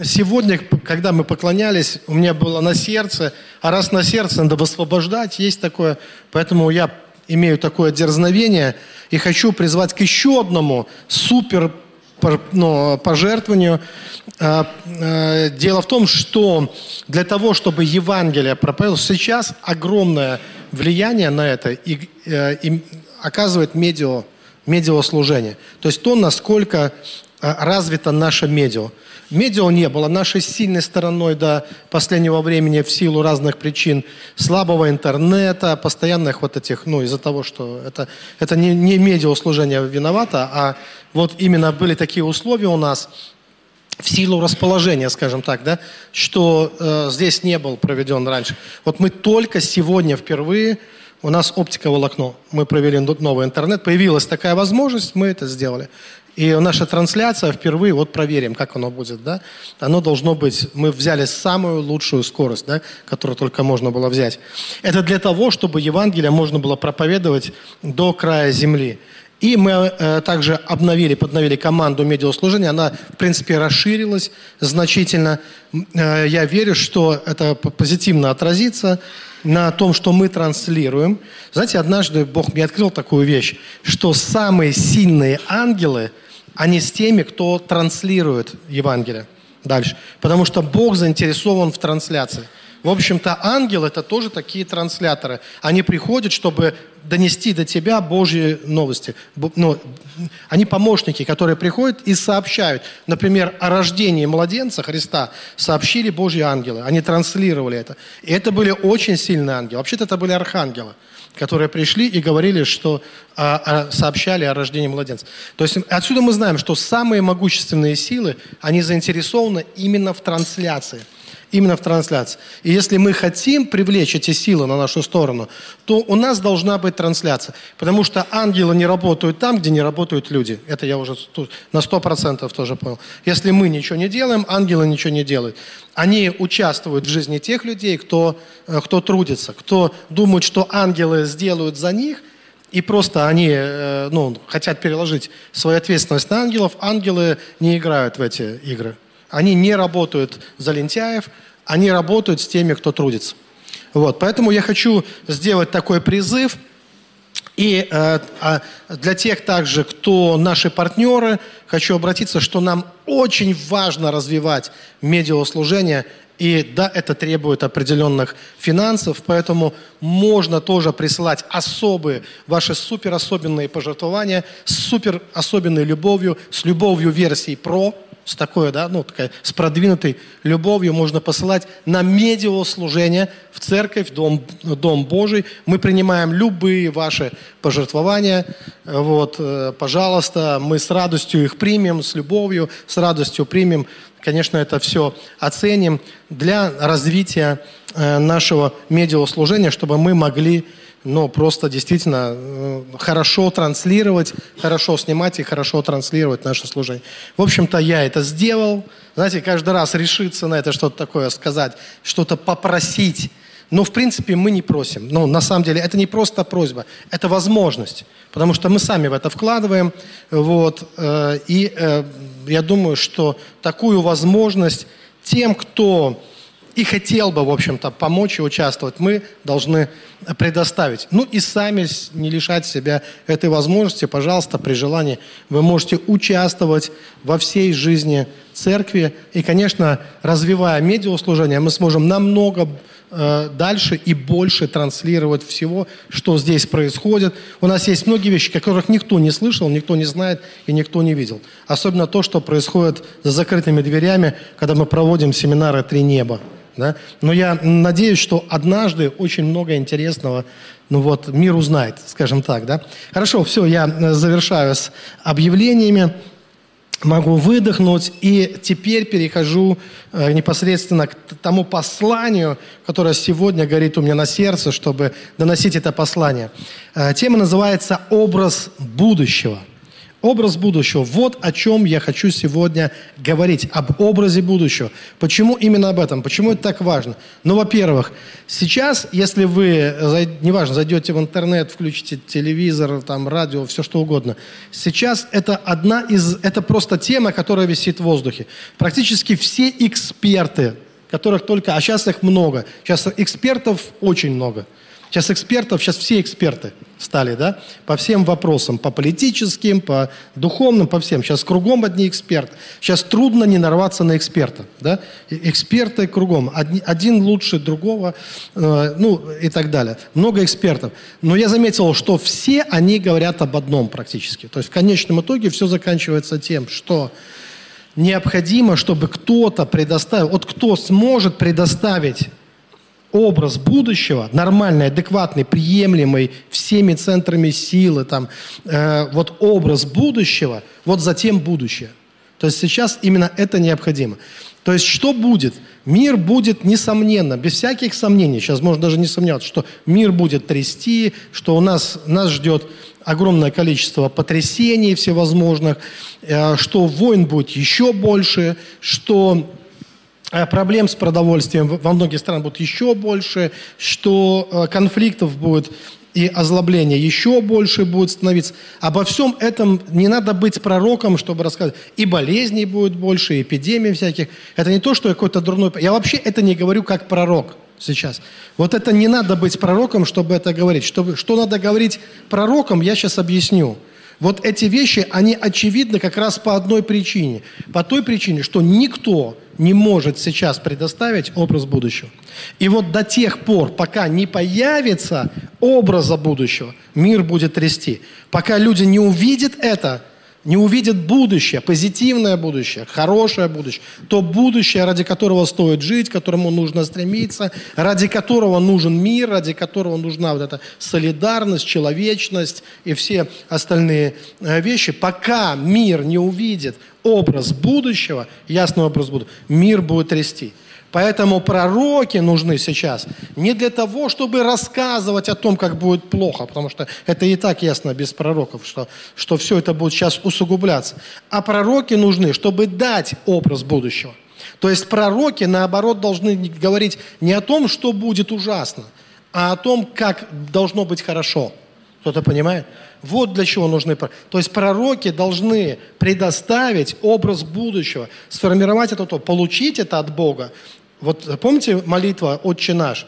Сегодня, когда мы поклонялись, у меня было на сердце, а раз на сердце надо высвобождать, есть такое. Поэтому я имею такое дерзновение и хочу призвать к еще одному супер ну, пожертвованию. А, а, дело в том, что для того, чтобы Евангелие проповедовалось, сейчас огромное влияние на это и, э, и оказывает медиа, медиаслужение. То есть то, насколько а, развито наше медиа. Медиа не было нашей сильной стороной до последнего времени в силу разных причин. Слабого интернета, постоянных вот этих, ну, из-за того, что это, это не, не медиаслужение виновато, а вот именно были такие условия у нас, в силу расположения, скажем так, да, что э, здесь не был проведен раньше. Вот мы только сегодня впервые у нас оптиковолокно. Мы провели новый интернет, появилась такая возможность, мы это сделали. И наша трансляция впервые, вот проверим, как оно будет, да. Оно должно быть, мы взяли самую лучшую скорость, да, которую только можно было взять. Это для того, чтобы Евангелие можно было проповедовать до края земли. И мы э, также обновили, подновили команду медиаслужения. Она, в принципе, расширилась значительно. Э, я верю, что это позитивно отразится на том, что мы транслируем. Знаете, однажды Бог мне открыл такую вещь, что самые сильные ангелы – а не с теми, кто транслирует Евангелие дальше. Потому что Бог заинтересован в трансляции. В общем-то, ангел это тоже такие трансляторы. Они приходят, чтобы донести до тебя Божьи новости. Ну, они помощники, которые приходят и сообщают. Например, о рождении младенца Христа сообщили Божьи ангелы. Они транслировали это. И это были очень сильные ангелы. Вообще-то это были архангелы которые пришли и говорили, что а, а, сообщали о рождении младенца. То есть отсюда мы знаем, что самые могущественные силы, они заинтересованы именно в трансляции – именно в трансляции. И если мы хотим привлечь эти силы на нашу сторону, то у нас должна быть трансляция. Потому что ангелы не работают там, где не работают люди. Это я уже на сто процентов тоже понял. Если мы ничего не делаем, ангелы ничего не делают. Они участвуют в жизни тех людей, кто, э, кто трудится, кто думает, что ангелы сделают за них, и просто они э, ну, хотят переложить свою ответственность на ангелов. Ангелы не играют в эти игры. Они не работают за лентяев, они работают с теми, кто трудится. Вот, поэтому я хочу сделать такой призыв. И э, а для тех также, кто наши партнеры, хочу обратиться, что нам очень важно развивать медиаслужение. И да, это требует определенных финансов, поэтому можно тоже присылать особые, ваши супер особенные пожертвования с супер особенной любовью, с любовью версии Pro – с такой, да, ну, такая, с продвинутой любовью можно посылать на медиаслужение в церковь, дом, дом Божий. Мы принимаем любые ваши пожертвования. Вот, э, пожалуйста, мы с радостью их примем, с любовью, с радостью примем. Конечно, это все оценим для развития э, нашего медиаслужения, чтобы мы могли но просто действительно э, хорошо транслировать, хорошо снимать и хорошо транслировать наше служение. В общем-то, я это сделал. Знаете, каждый раз решиться на это что-то такое сказать, что-то попросить. Но, в принципе, мы не просим. Ну, на самом деле, это не просто просьба, это возможность. Потому что мы сами в это вкладываем. Вот, э, и э, я думаю, что такую возможность тем, кто и хотел бы, в общем-то, помочь и участвовать, мы должны предоставить. Ну и сами не лишать себя этой возможности, пожалуйста, при желании вы можете участвовать во всей жизни церкви. И, конечно, развивая медиаслужение, мы сможем намного э, дальше и больше транслировать всего, что здесь происходит. У нас есть многие вещи, которых никто не слышал, никто не знает и никто не видел. Особенно то, что происходит за закрытыми дверями, когда мы проводим семинары «Три неба». Да? Но я надеюсь, что однажды очень много интересного ну вот, мир узнает, скажем так. Да? Хорошо, все, я э, завершаю с объявлениями. Могу выдохнуть. И теперь перехожу э, непосредственно к тому посланию, которое сегодня горит у меня на сердце, чтобы доносить это послание. Э, тема называется «Образ будущего». Образ будущего. Вот о чем я хочу сегодня говорить. Об образе будущего. Почему именно об этом? Почему это так важно? Ну, во-первых, сейчас, если вы, неважно, зайдете в интернет, включите телевизор, там, радио, все что угодно, сейчас это одна из, это просто тема, которая висит в воздухе. Практически все эксперты, которых только, а сейчас их много, сейчас экспертов очень много – Сейчас экспертов, сейчас все эксперты стали, да, по всем вопросам, по политическим, по духовным, по всем. Сейчас кругом одни эксперты. Сейчас трудно не нарваться на эксперта, да. Эксперты кругом. Один, один лучше другого, э, ну и так далее. Много экспертов. Но я заметил, что все они говорят об одном практически. То есть в конечном итоге все заканчивается тем, что необходимо, чтобы кто-то предоставил, вот кто сможет предоставить образ будущего, нормальный, адекватный, приемлемый всеми центрами силы, там, э, вот образ будущего, вот затем будущее. То есть сейчас именно это необходимо. То есть что будет? Мир будет, несомненно, без всяких сомнений, сейчас можно даже не сомневаться, что мир будет трясти, что у нас, нас ждет огромное количество потрясений всевозможных, э, что войн будет еще больше, что проблем с продовольствием во многих странах будет еще больше, что э, конфликтов будет и озлобления еще больше будет становиться. Обо всем этом не надо быть пророком, чтобы рассказать. И болезней будет больше, и эпидемий всяких. Это не то, что я какой-то дурной... Я вообще это не говорю как пророк сейчас. Вот это не надо быть пророком, чтобы это говорить. Чтобы, что надо говорить пророком, я сейчас объясню. Вот эти вещи, они очевидны как раз по одной причине. По той причине, что никто не может сейчас предоставить образ будущего. И вот до тех пор, пока не появится образа будущего, мир будет трясти. Пока люди не увидят это, не увидят будущее, позитивное будущее, хорошее будущее, то будущее, ради которого стоит жить, к которому нужно стремиться, ради которого нужен мир, ради которого нужна вот эта солидарность, человечность и все остальные э, вещи, пока мир не увидит образ будущего, ясный образ будущего, мир будет трясти. Поэтому пророки нужны сейчас не для того, чтобы рассказывать о том, как будет плохо, потому что это и так ясно без пророков, что, что все это будет сейчас усугубляться. А пророки нужны, чтобы дать образ будущего. То есть пророки, наоборот, должны говорить не о том, что будет ужасно, а о том, как должно быть хорошо. Кто-то понимает? Вот для чего нужны пророки. То есть пророки должны предоставить образ будущего, сформировать это, получить это от Бога. Вот помните молитва «Отче наш»?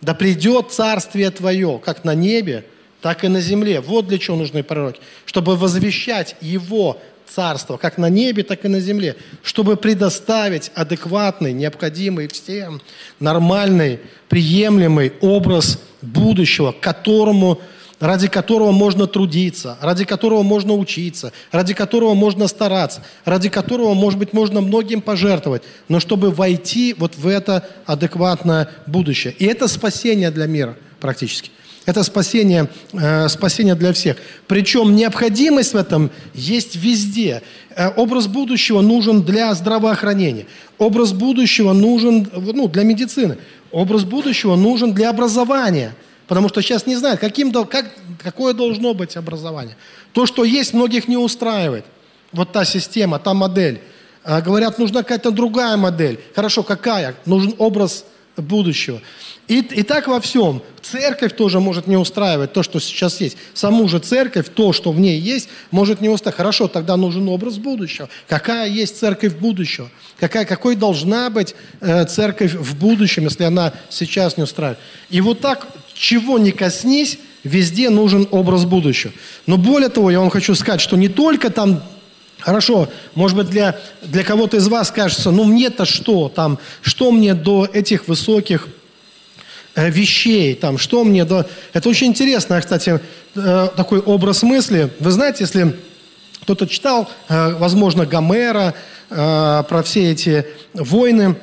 «Да придет царствие Твое, как на небе, так и на земле». Вот для чего нужны пророки. Чтобы возвещать Его царство, как на небе, так и на земле. Чтобы предоставить адекватный, необходимый всем, нормальный, приемлемый образ будущего, к которому ради которого можно трудиться, ради которого можно учиться, ради которого можно стараться, ради которого, может быть, можно многим пожертвовать, но чтобы войти вот в это адекватное будущее. И это спасение для мира практически. Это спасение, э, спасение для всех. Причем необходимость в этом есть везде. Э, образ будущего нужен для здравоохранения. Образ будущего нужен ну, для медицины. Образ будущего нужен для образования – Потому что сейчас не знают, каким, как, какое должно быть образование. То, что есть, многих не устраивает. Вот та система, та модель. А, говорят, нужна какая-то другая модель. Хорошо, какая? Нужен образ будущего. И, и так во всем. Церковь тоже может не устраивать то, что сейчас есть. Саму же церковь, то, что в ней есть, может не устраивать. Хорошо, тогда нужен образ будущего. Какая есть церковь будущего? Какая, какой должна быть э, церковь в будущем, если она сейчас не устраивает? И вот так чего не коснись, везде нужен образ будущего. Но более того, я вам хочу сказать, что не только там Хорошо, может быть, для, для кого-то из вас кажется, ну мне-то что там, что мне до этих высоких э, вещей, там, что мне до... Это очень интересно, кстати, э, такой образ мысли. Вы знаете, если кто-то читал, э, возможно, Гомера, про все эти войны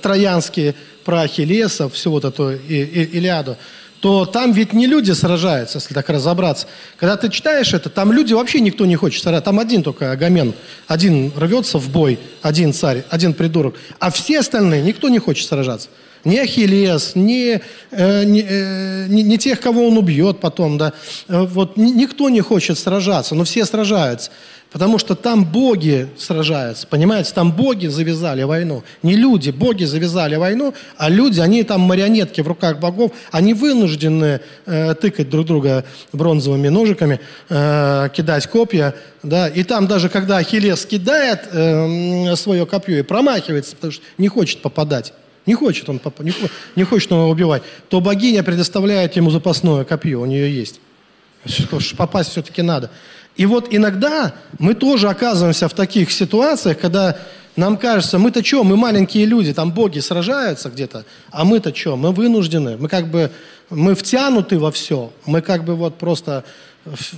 троянские, про Ахиллеса, всю вот эту Илиаду, то там ведь не люди сражаются, если так разобраться. Когда ты читаешь это, там люди вообще никто не хочет сражаться. Там один только Агамен, один рвется в бой, один царь, один придурок. А все остальные, никто не хочет сражаться. ни Ахиллес, ни, э, ни, э, ни, ни тех, кого он убьет потом, да. Э, вот никто не хочет сражаться, но все сражаются. Потому что там боги сражаются, понимаете? Там боги завязали войну. Не люди, боги завязали войну, а люди, они там марионетки в руках богов, они вынуждены э, тыкать друг друга бронзовыми ножиками, э, кидать копья. Да? И там даже когда Ахиллес кидает э, свое копье и промахивается, потому что не хочет попадать, не хочет он не, не хочет он его убивать, то богиня предоставляет ему запасное копье, у нее есть. Попасть все-таки надо. И вот иногда мы тоже оказываемся в таких ситуациях, когда нам кажется, мы-то что, мы маленькие люди, там боги сражаются где-то, а мы-то что, мы вынуждены, мы как бы, мы втянуты во все, мы как бы вот просто,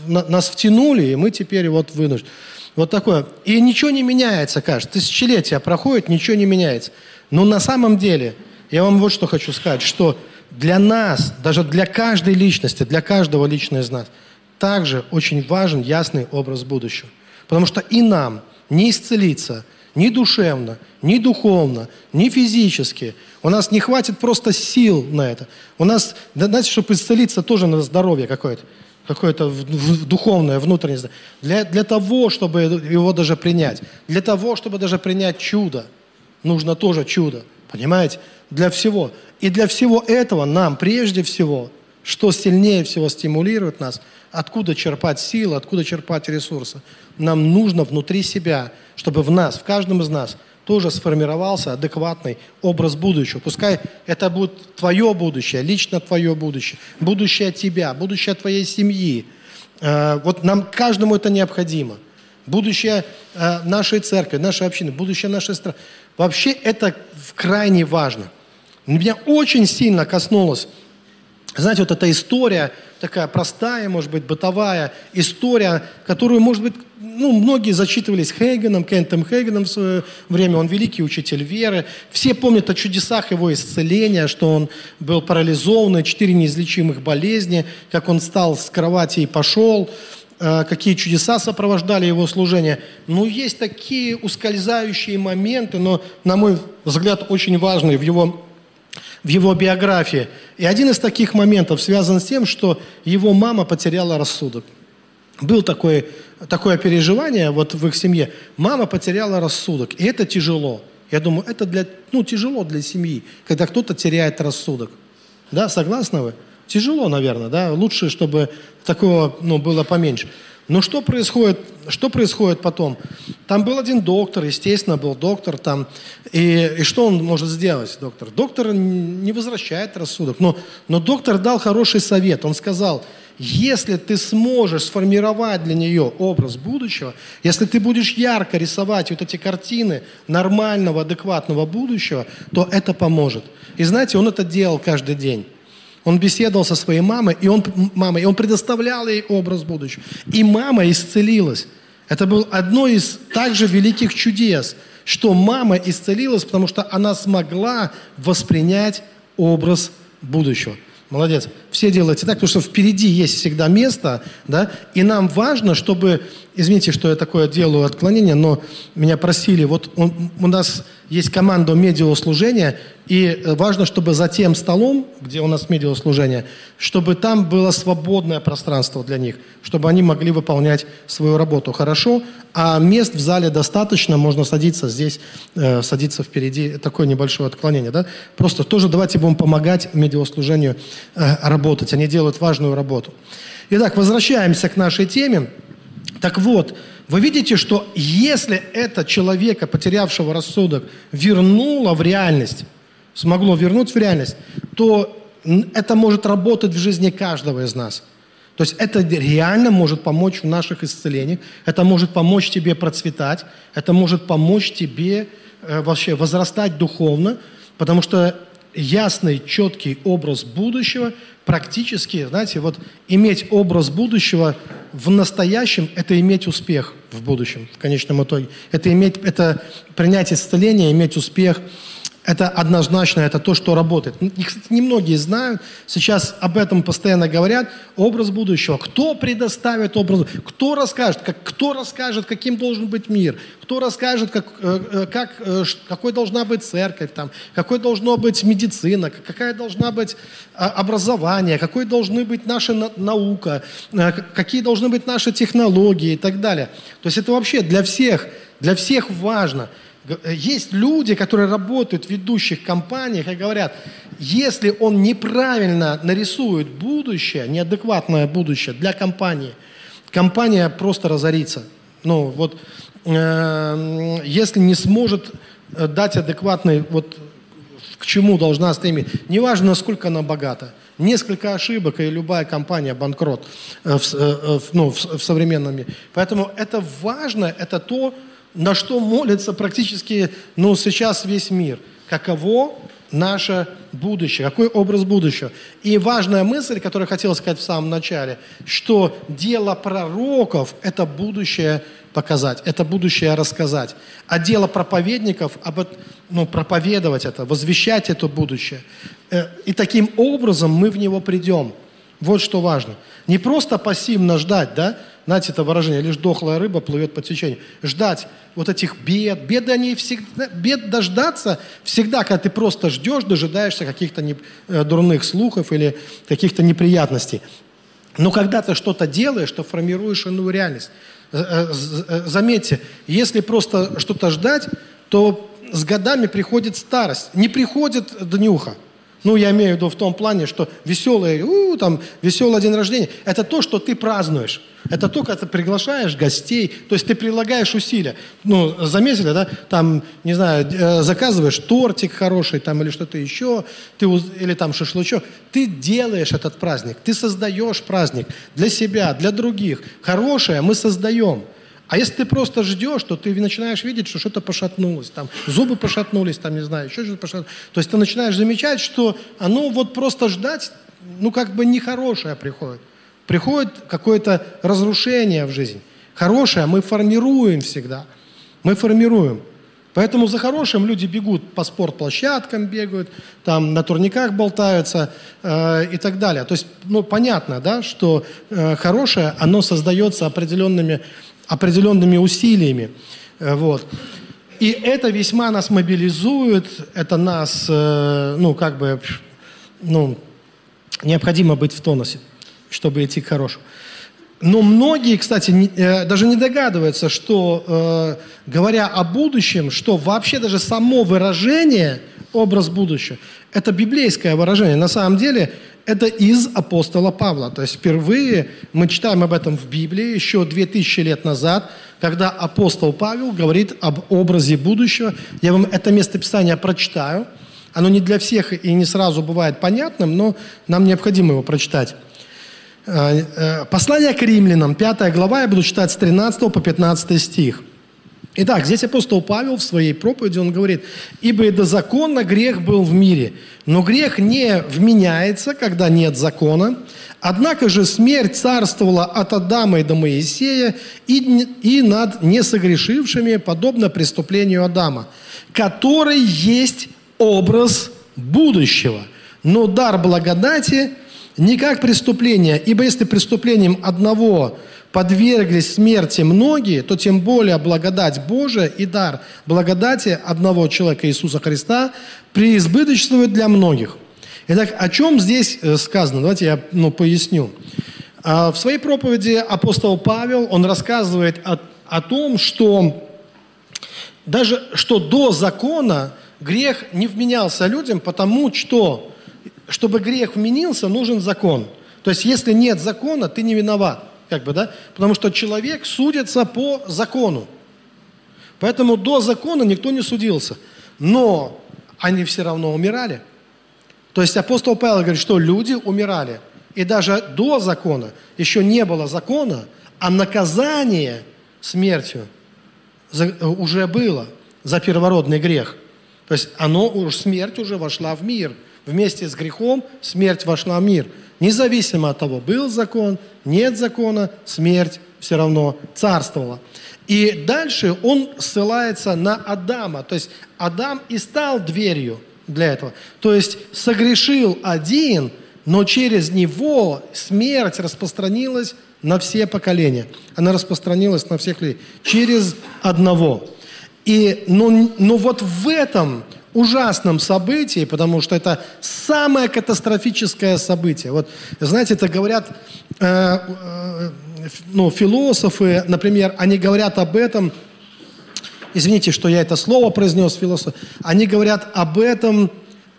нас втянули, и мы теперь вот вынуждены. Вот такое. И ничего не меняется, кажется. Тысячелетия проходит, ничего не меняется. Но на самом деле, я вам вот что хочу сказать, что для нас, даже для каждой личности, для каждого лично из нас – также очень важен ясный образ будущего. Потому что и нам не исцелиться ни душевно, ни духовно, ни физически. У нас не хватит просто сил на это. У нас, знаете, чтобы исцелиться, тоже надо здоровье какое-то какое-то духовное, внутреннее. Для, для того, чтобы его даже принять, для того, чтобы даже принять чудо, нужно тоже чудо. Понимаете? Для всего. И для всего этого нам прежде всего, что сильнее всего стимулирует нас – Откуда черпать силы, откуда черпать ресурсы? Нам нужно внутри себя, чтобы в нас, в каждом из нас тоже сформировался адекватный образ будущего. Пускай это будет твое будущее, лично твое будущее, будущее тебя, будущее твоей семьи. Э, вот нам каждому это необходимо. Будущее э, нашей церкви, нашей общины, будущее нашей страны. Вообще это крайне важно. Меня очень сильно коснулось знаете, вот эта история, такая простая, может быть, бытовая история, которую, может быть, ну, многие зачитывались Хейгеном, Кентом Хейгеном в свое время, он великий учитель веры. Все помнят о чудесах его исцеления, что он был парализован, четыре неизлечимых болезни, как он встал с кровати и пошел, э, какие чудеса сопровождали его служение. Но есть такие ускользающие моменты, но, на мой взгляд, очень важные в его в его биографии. И один из таких моментов связан с тем, что его мама потеряла рассудок. Был такое, такое переживание вот в их семье. Мама потеряла рассудок, и это тяжело. Я думаю, это для, ну, тяжело для семьи, когда кто-то теряет рассудок. Да, согласны вы? Тяжело, наверное, да? Лучше, чтобы такого ну, было поменьше. Но что происходит, что происходит потом? Там был один доктор, естественно, был доктор там. И, и что он может сделать, доктор? Доктор не возвращает рассудок. Но, но доктор дал хороший совет. Он сказал, если ты сможешь сформировать для нее образ будущего, если ты будешь ярко рисовать вот эти картины нормального, адекватного будущего, то это поможет. И знаете, он это делал каждый день. Он беседовал со своей мамой, и он, мамой, и он предоставлял ей образ будущего. И мама исцелилась. Это было одно из также великих чудес, что мама исцелилась, потому что она смогла воспринять образ будущего. Молодец. Все делайте так, потому что впереди есть всегда место, да, и нам важно, чтобы, извините, что я такое делаю отклонение, но меня просили, вот он, у нас есть команда медиаслужения, и э, важно, чтобы за тем столом, где у нас медиаслужение, чтобы там было свободное пространство для них, чтобы они могли выполнять свою работу хорошо, а мест в зале достаточно, можно садиться здесь, э, садиться впереди, такое небольшое отклонение, да? Просто тоже давайте будем помогать медиаслужению э, работать, они делают важную работу. Итак, возвращаемся к нашей теме. Так вот, вы видите, что если это человека, потерявшего рассудок, вернуло в реальность, смогло вернуть в реальность, то это может работать в жизни каждого из нас. То есть это реально может помочь в наших исцелениях, это может помочь тебе процветать, это может помочь тебе э, вообще возрастать духовно, потому что ясный, четкий образ будущего, практически, знаете, вот иметь образ будущего в настоящем – это иметь успех в будущем, в конечном итоге. Это, иметь, это принять исцеление, иметь успех Это однозначно, это то, что работает. И, кстати, немногие знают, сейчас об этом постоянно говорят, образ будущего. Кто предоставит образ, кто расскажет, как, кто расскажет, каким должен быть мир, кто расскажет, как, э, э, как, э, какой должна быть церковь, там, какой должна быть медицина, какая должна быть а, образование, какой должны быть наша наука, какие должны быть наши технологии и так далее. То есть это вообще для всех, для всех важно – есть люди, которые работают в ведущих компаниях и говорят, если он неправильно нарисует будущее, неадекватное будущее для компании, компания просто разорится. Ну вот, э, если не сможет э, дать адекватный, вот к чему должна стремиться, неважно, насколько она богата. Несколько ошибок, и любая компания банкрот в, в, ну, в, в современном мире. Поэтому это важно, это то, на что молится практически, ну, сейчас весь мир. Каково наше будущее, какой образ будущего. И важная мысль, которую я хотел сказать в самом начале, что дело пророков – это будущее показать, это будущее рассказать. А дело проповедников – ну, проповедовать это, возвещать это будущее. Э, и таким образом мы в него придем. Вот что важно. Не просто пассивно ждать, да, знаете, это выражение, лишь дохлая рыба плывет по течению. Ждать вот этих бед. Беды, они всегда, бед дождаться всегда, когда ты просто ждешь, дожидаешься каких-то не, э, дурных слухов или каких-то неприятностей. Но когда ты что-то делаешь, то формируешь иную реальность. Э, э, заметьте, если просто что-то ждать, то с годами приходит старость. Не приходит днюха. Ну, я имею в виду в том плане, что веселый, у, там, веселый день рождения – это то, что ты празднуешь. Это то, когда ты приглашаешь гостей, то есть ты прилагаешь усилия. Ну, заметили, да? Там, не знаю, э, заказываешь тортик хороший там или что-то еще, ты, или там шашлычок. Ты делаешь этот праздник, ты создаешь праздник для себя, для других. Хорошее мы создаем – а если ты просто ждешь, то ты начинаешь видеть, что что-то пошатнулось, там зубы пошатнулись, там, не знаю, еще что-то пошатнулось. То есть ты начинаешь замечать, что оно вот просто ждать, ну, как бы нехорошее приходит. Приходит какое-то разрушение в жизнь. Хорошее мы формируем всегда. Мы формируем. Поэтому за хорошим люди бегут по спортплощадкам, бегают, там на турниках болтаются э, и так далее. То есть, ну, понятно, да, что э, хорошее, оно создается определенными определенными усилиями. Э, вот. И это весьма нас мобилизует, это нас, э, ну, как бы, ну, необходимо быть в тонусе, чтобы идти к хорошему. Но многие, кстати, не, э, даже не догадываются, что, говоря о будущем, что вообще даже само выражение, образ будущего, это библейское выражение. На самом деле это из апостола Павла. То есть впервые мы читаем об этом в Библии еще 2000 лет назад, когда апостол Павел говорит об образе будущего. Я вам это местописание прочитаю. Оно не для всех и не сразу бывает понятным, но нам необходимо его прочитать. Э, э, послание к римлянам, 5 глава, я буду читать с 13 по 15 стих. Итак, здесь апостол Павел в своей проповеди, он говорит, «Ибо и до закона грех был в мире, но грех не вменяется, когда нет закона. Однако же смерть царствовала от Адама и до Моисея и, и над несогрешившими, подобно преступлению Адама, который есть образ будущего. Но дар благодати не как преступление, ибо если преступлением одного подверглись смерти многие, то тем более благодать Божия и дар благодати одного человека Иисуса Христа преизбыточствует для многих. Итак, о чем здесь э, сказано? Давайте я ну, поясню. А, в своей проповеди апостол Павел, он рассказывает о, о том, что даже что до закона грех не вменялся людям, потому что, чтобы грех вменился, нужен закон. То есть, если нет закона, ты не виноват как бы, да? Потому что человек судится по закону. Поэтому до закона никто не судился. Но они все равно умирали. То есть апостол Павел говорит, что люди умирали. И даже до закона еще не было закона, а наказание смертью уже было за первородный грех. То есть оно, смерть уже вошла в мир. Вместе с грехом смерть вошла в мир. Независимо от того, был закон, нет закона, смерть все равно царствовала. И дальше он ссылается на Адама. То есть Адам и стал дверью для этого. То есть согрешил один, но через него смерть распространилась на все поколения. Она распространилась на всех людей. Через одного. И, но, но вот в этом ужасном событии, потому что это самое катастрофическое событие. Вот, знаете, это говорят э, э, ну, философы, например, они говорят об этом, извините, что я это слово произнес, философ, они говорят об этом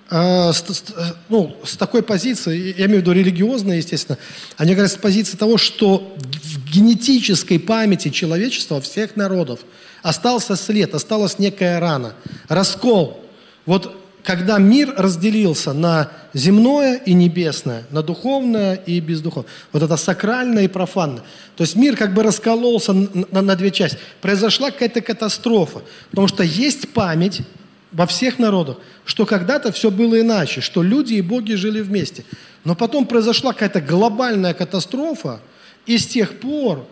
э, с, с, ну, с такой позиции, я имею в виду религиозной, естественно, они говорят с позиции того, что в генетической памяти человечества, всех народов, остался след, осталась некая рана, раскол. Вот когда мир разделился на земное и небесное, на духовное и бездуховное, вот это сакральное и профанное, то есть мир как бы раскололся на, на, на две части, произошла какая-то катастрофа, потому что есть память во всех народах, что когда-то все было иначе, что люди и боги жили вместе. Но потом произошла какая-то глобальная катастрофа, и с тех пор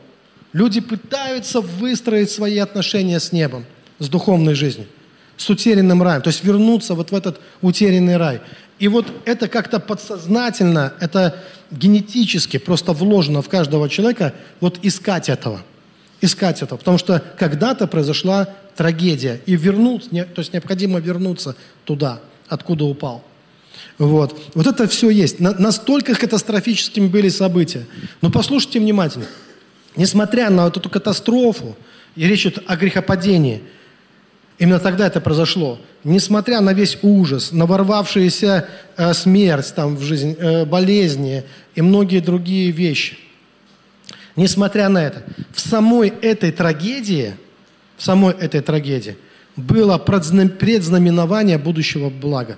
люди пытаются выстроить свои отношения с небом, с духовной жизнью с утерянным раем, то есть вернуться вот в этот утерянный рай. И вот это как-то подсознательно, это генетически просто вложено в каждого человека, вот искать этого, искать этого, потому что когда-то произошла трагедия, и вернуться, то есть необходимо вернуться туда, откуда упал. Вот. вот это все есть. На, настолько катастрофическими были события. Но послушайте внимательно. Несмотря на вот эту катастрофу, и речь идет о грехопадении – Именно тогда это произошло. Несмотря на весь ужас, на ворвавшуюся э, смерть там, в жизнь, э, болезни и многие другие вещи. Несмотря на это, в самой этой трагедии, в самой этой трагедии было предзнаменование будущего блага.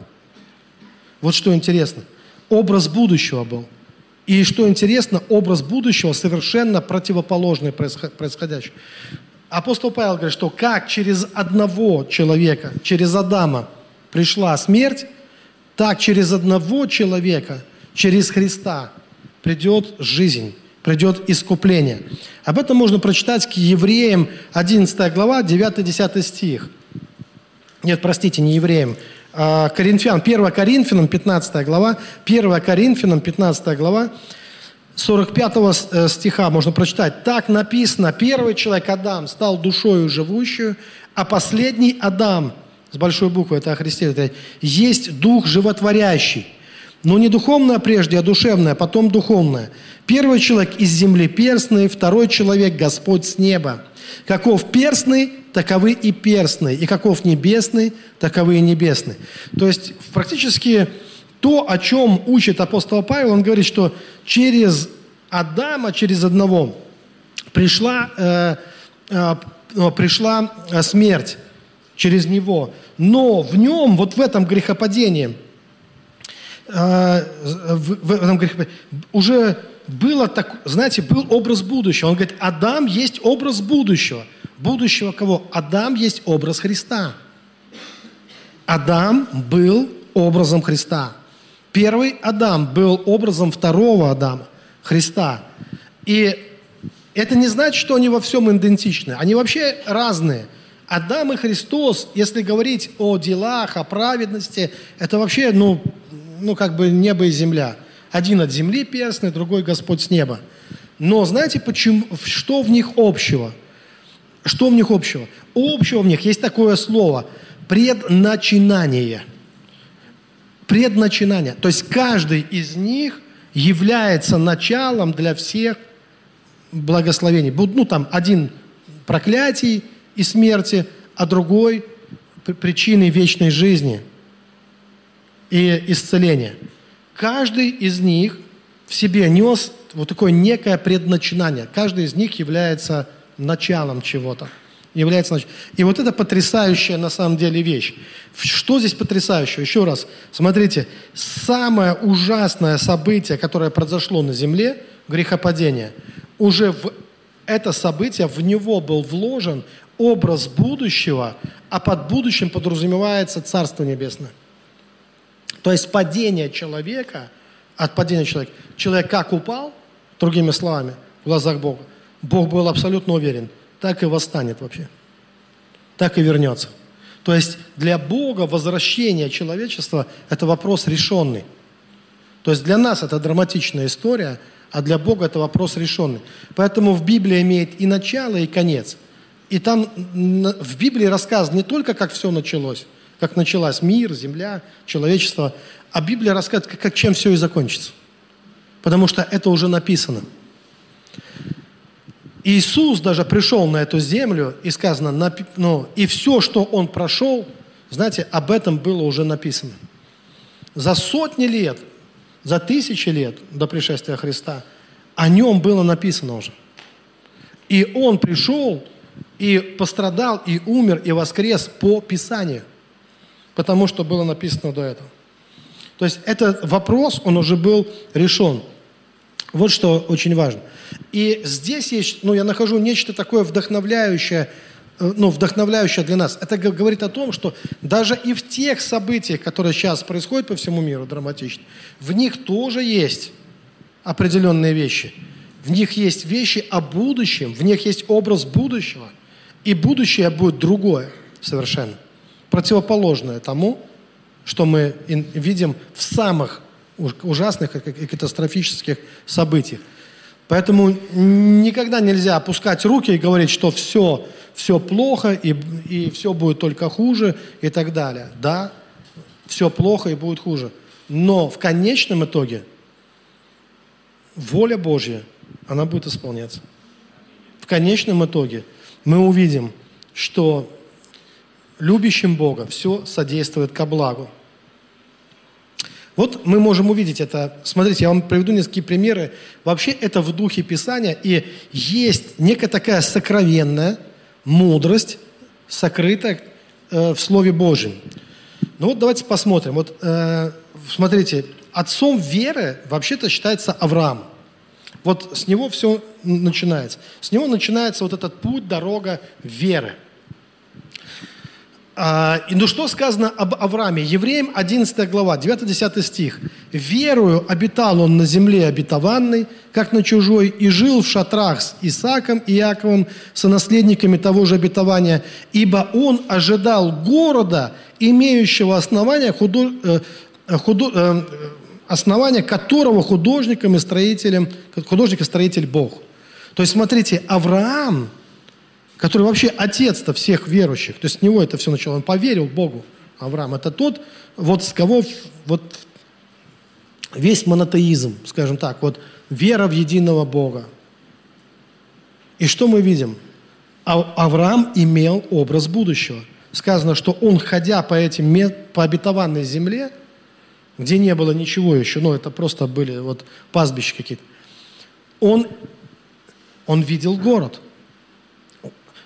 Вот что интересно. Образ будущего был. И что интересно, образ будущего совершенно противоположный происходящему. Апостол Павел говорит, что как через одного человека, через Адама пришла смерть, так через одного человека, через Христа придет жизнь, придет искупление. Об этом можно прочитать к евреям 11 глава, 9-10 стих. Нет, простите, не евреям, а Коринфян, 1 Коринфянам, 15 глава, 1 Коринфянам, 15 глава, 45 э, стиха можно прочитать. Так написано, первый человек Адам стал душою живущую, а последний Адам, с большой буквы, это о Христе, это есть дух животворящий. Но не духовное прежде, а душевное, потом духовное. Первый человек из земли перстный, второй человек Господь с неба. Каков перстный, таковы и перстный, и каков небесный, таковы и небесный. То есть практически то, о чем учит апостол Павел, он говорит, что через Адама, через одного, пришла, э, э, пришла смерть через него. Но в нем, вот в этом грехопадении, э, в, в этом грехопадении уже было так, знаете, был образ будущего. Он говорит, Адам есть образ будущего. Будущего кого? Адам есть образ Христа. Адам был образом Христа. Первый Адам был образом второго Адама, Христа. И это не значит, что они во всем идентичны. Они вообще разные. Адам и Христос, если говорить о делах, о праведности, это вообще, ну, ну как бы небо и земля. Один от земли перстный, другой Господь с неба. Но знаете, почему, что в них общего? Что в них общего? Общего в них есть такое слово – предначинание – предначинания. То есть каждый из них является началом для всех благословений. Ну, там один проклятий и смерти, а другой причиной вечной жизни и исцеления. Каждый из них в себе нес вот такое некое предначинание. Каждый из них является началом чего-то является ночью. И вот это потрясающая на самом деле вещь. Что здесь потрясающего? Еще раз, смотрите, самое ужасное событие, которое произошло на земле, грехопадение, уже в это событие, в него был вложен образ будущего, а под будущим подразумевается Царство Небесное. То есть падение человека, от падения человека, человек как упал, другими словами, в глазах Бога, Бог был абсолютно уверен – так и восстанет вообще. Так и вернется. То есть для Бога возвращение человечества – это вопрос решенный. То есть для нас это драматичная история, а для Бога это вопрос решенный. Поэтому в Библии имеет и начало, и конец. И там в Библии рассказано не только, как все началось, как началась мир, земля, человечество, а Библия рассказывает, как, чем все и закончится. Потому что это уже написано. Иисус даже пришел на эту землю, и сказано, ну, и все, что Он прошел, знаете, об этом было уже написано. За сотни лет, за тысячи лет до пришествия Христа о Нем было написано уже. И Он пришел, и пострадал, и умер, и воскрес по Писанию, потому что было написано до этого. То есть этот вопрос, он уже был решен. Вот что очень важно. И здесь есть, ну, я нахожу нечто такое вдохновляющее, э, ну, вдохновляющее для нас. Это говорит о том, что даже и в тех событиях, которые сейчас происходят по всему миру, драматично, в них тоже есть определенные вещи. В них есть вещи о будущем, в них есть образ будущего. И будущее будет другое совершенно, противоположное тому, что мы видим в самых ужасных и катастрофических событиях. Поэтому никогда нельзя опускать руки и говорить, что все, все плохо и, и все будет только хуже и так далее. Да, все плохо и будет хуже. Но в конечном итоге воля Божья, она будет исполняться. В конечном итоге мы увидим, что любящим Бога все содействует ко благу. Вот мы можем увидеть это. Смотрите, я вам приведу несколько примеры. Вообще это в духе Писания, и есть некая такая сокровенная мудрость, сокрытая э, в Слове Божьем. Ну вот давайте посмотрим. Вот э, смотрите, отцом веры вообще-то считается Авраам. Вот с него все начинается. С него начинается вот этот путь, дорога веры – и ну что сказано об Аврааме? Евреям 11 глава, 9-10 стих. «Верую обитал он на земле обетованной, как на чужой, и жил в шатрах с Исааком и Яковом, сонаследниками того же обетования, ибо он ожидал города, имеющего основания, худо, э, худо, э, основания которого художником и строителем, художник и строитель Бог». То есть, смотрите, Авраам – который вообще отец-то всех верующих. То есть с него это все начало. Он поверил Богу, Авраам. Это тот, вот с кого вот весь монотеизм, скажем так, вот вера в единого Бога. И что мы видим? А Авраам имел образ будущего. Сказано, что он, ходя по этим, по обетованной земле, где не было ничего еще, ну, это просто были вот пастбища какие-то, он, он видел город –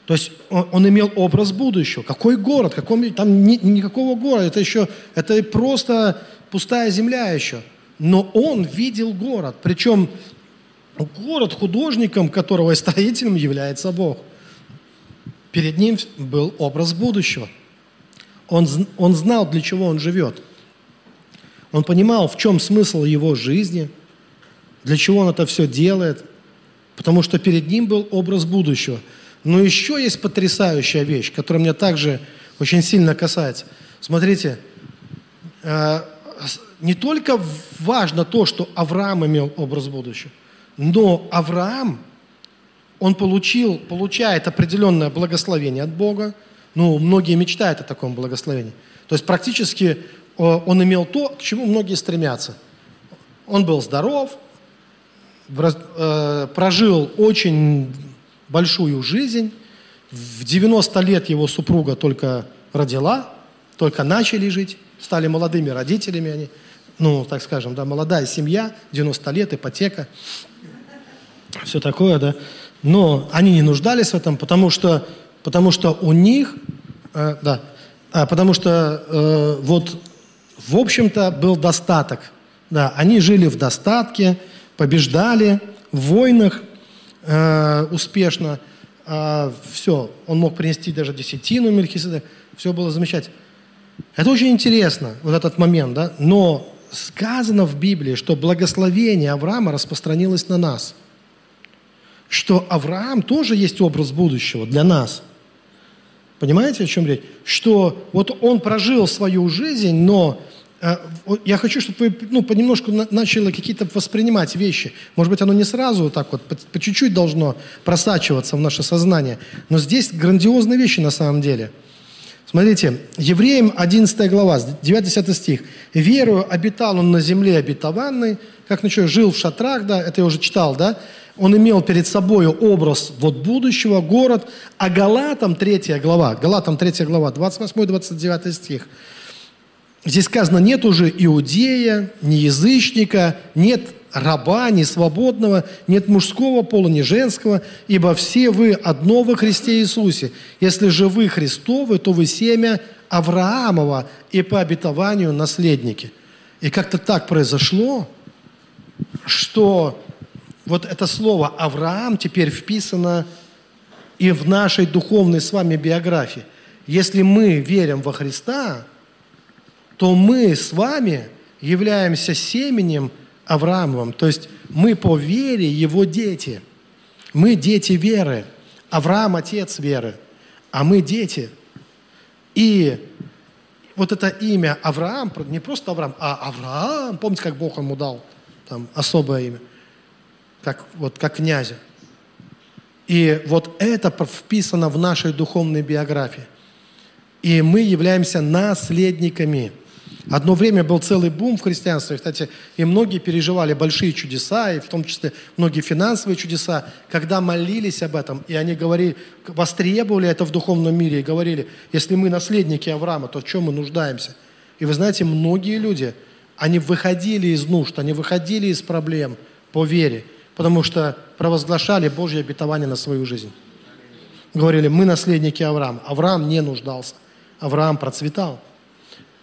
то есть он, он имел образ будущего. Какой город? Какой, там ни, никакого города. Это еще, это просто пустая земля еще. Но он видел город. Причем город, художником которого и строителем является Бог. Перед ним был образ будущего. Он, он знал, для чего он живет. Он понимал, в чем смысл его жизни, для чего он это все делает, потому что перед ним был образ будущего – но еще есть потрясающая вещь, которая меня также очень сильно касается. Смотрите, э, не только важно то, что Авраам имел образ будущего, но Авраам, он получил, получает определенное благословение от Бога. Ну, многие мечтают о таком благословении. То есть практически он имел то, к чему многие стремятся. Он был здоров, э, прожил очень большую жизнь. В 90 лет его супруга только родила, только начали жить, стали молодыми родителями они. Ну, так скажем, да, молодая семья, 90 лет, ипотека, все такое, да. Но они не нуждались в этом, потому что, потому что у них, э, да, а, потому что э, вот, в общем-то, был достаток. Да, они жили в достатке, побеждали в войнах, э, успешно. Э, все, он мог принести даже десятину Мельхиседек. Все было замечательно. Это очень интересно, вот этот момент, да? Но сказано в Библии, что благословение Авраама распространилось на нас. что Авраам тоже есть образ будущего для нас. Понимаете, о чем речь? Что вот он прожил свою жизнь, но я хочу, чтобы вы ну, понемножку начали какие-то воспринимать вещи. Может быть, оно не сразу так вот, по, чуть-чуть должно просачиваться в наше сознание. Но здесь грандиозные вещи на самом деле. Смотрите, Евреям 11 глава, 9-10 стих. «Верую обитал он на земле обетованной». Как начал, жил в шатрах, да, это я уже читал, да, он имел перед собой образ вот будущего, город, а Галатам 3 глава, Галатам 3 глава, 28-29 стих, здесь сказано, нет уже иудея, ни язычника, нет раба, ни свободного, нет мужского пола, ни женского, ибо все вы одно во Христе Иисусе. Если же вы Христовы, то вы семя Авраамова и по обетованию наследники. И как-то так произошло, что вот это слово Авраам теперь вписано и в нашей духовной с вами биографии. Если мы верим во Христа, то мы с вами являемся семенем Авраамовым. То есть мы по вере его дети. Мы дети веры. Авраам – отец веры, а мы дети. И вот это имя Авраам, не просто Авраам, а Авраам, помните, как Бог ему дал там особое имя – как, вот, как князя. И вот это вписано в нашей духовной биографии. И мы являемся наследниками. Одно время был целый бум в христианстве, кстати, и многие переживали большие чудеса, и в том числе многие финансовые чудеса, когда молились об этом, и они говорили, востребовали это в духовном мире, и говорили, если мы наследники Авраама, то в чем мы нуждаемся? И вы знаете, многие люди, они выходили из нужд, они выходили из проблем по вере, потому что провозглашали Божье обетование на свою жизнь. Говорили, мы наследники Авраама. Авраам не нуждался. Авраам процветал.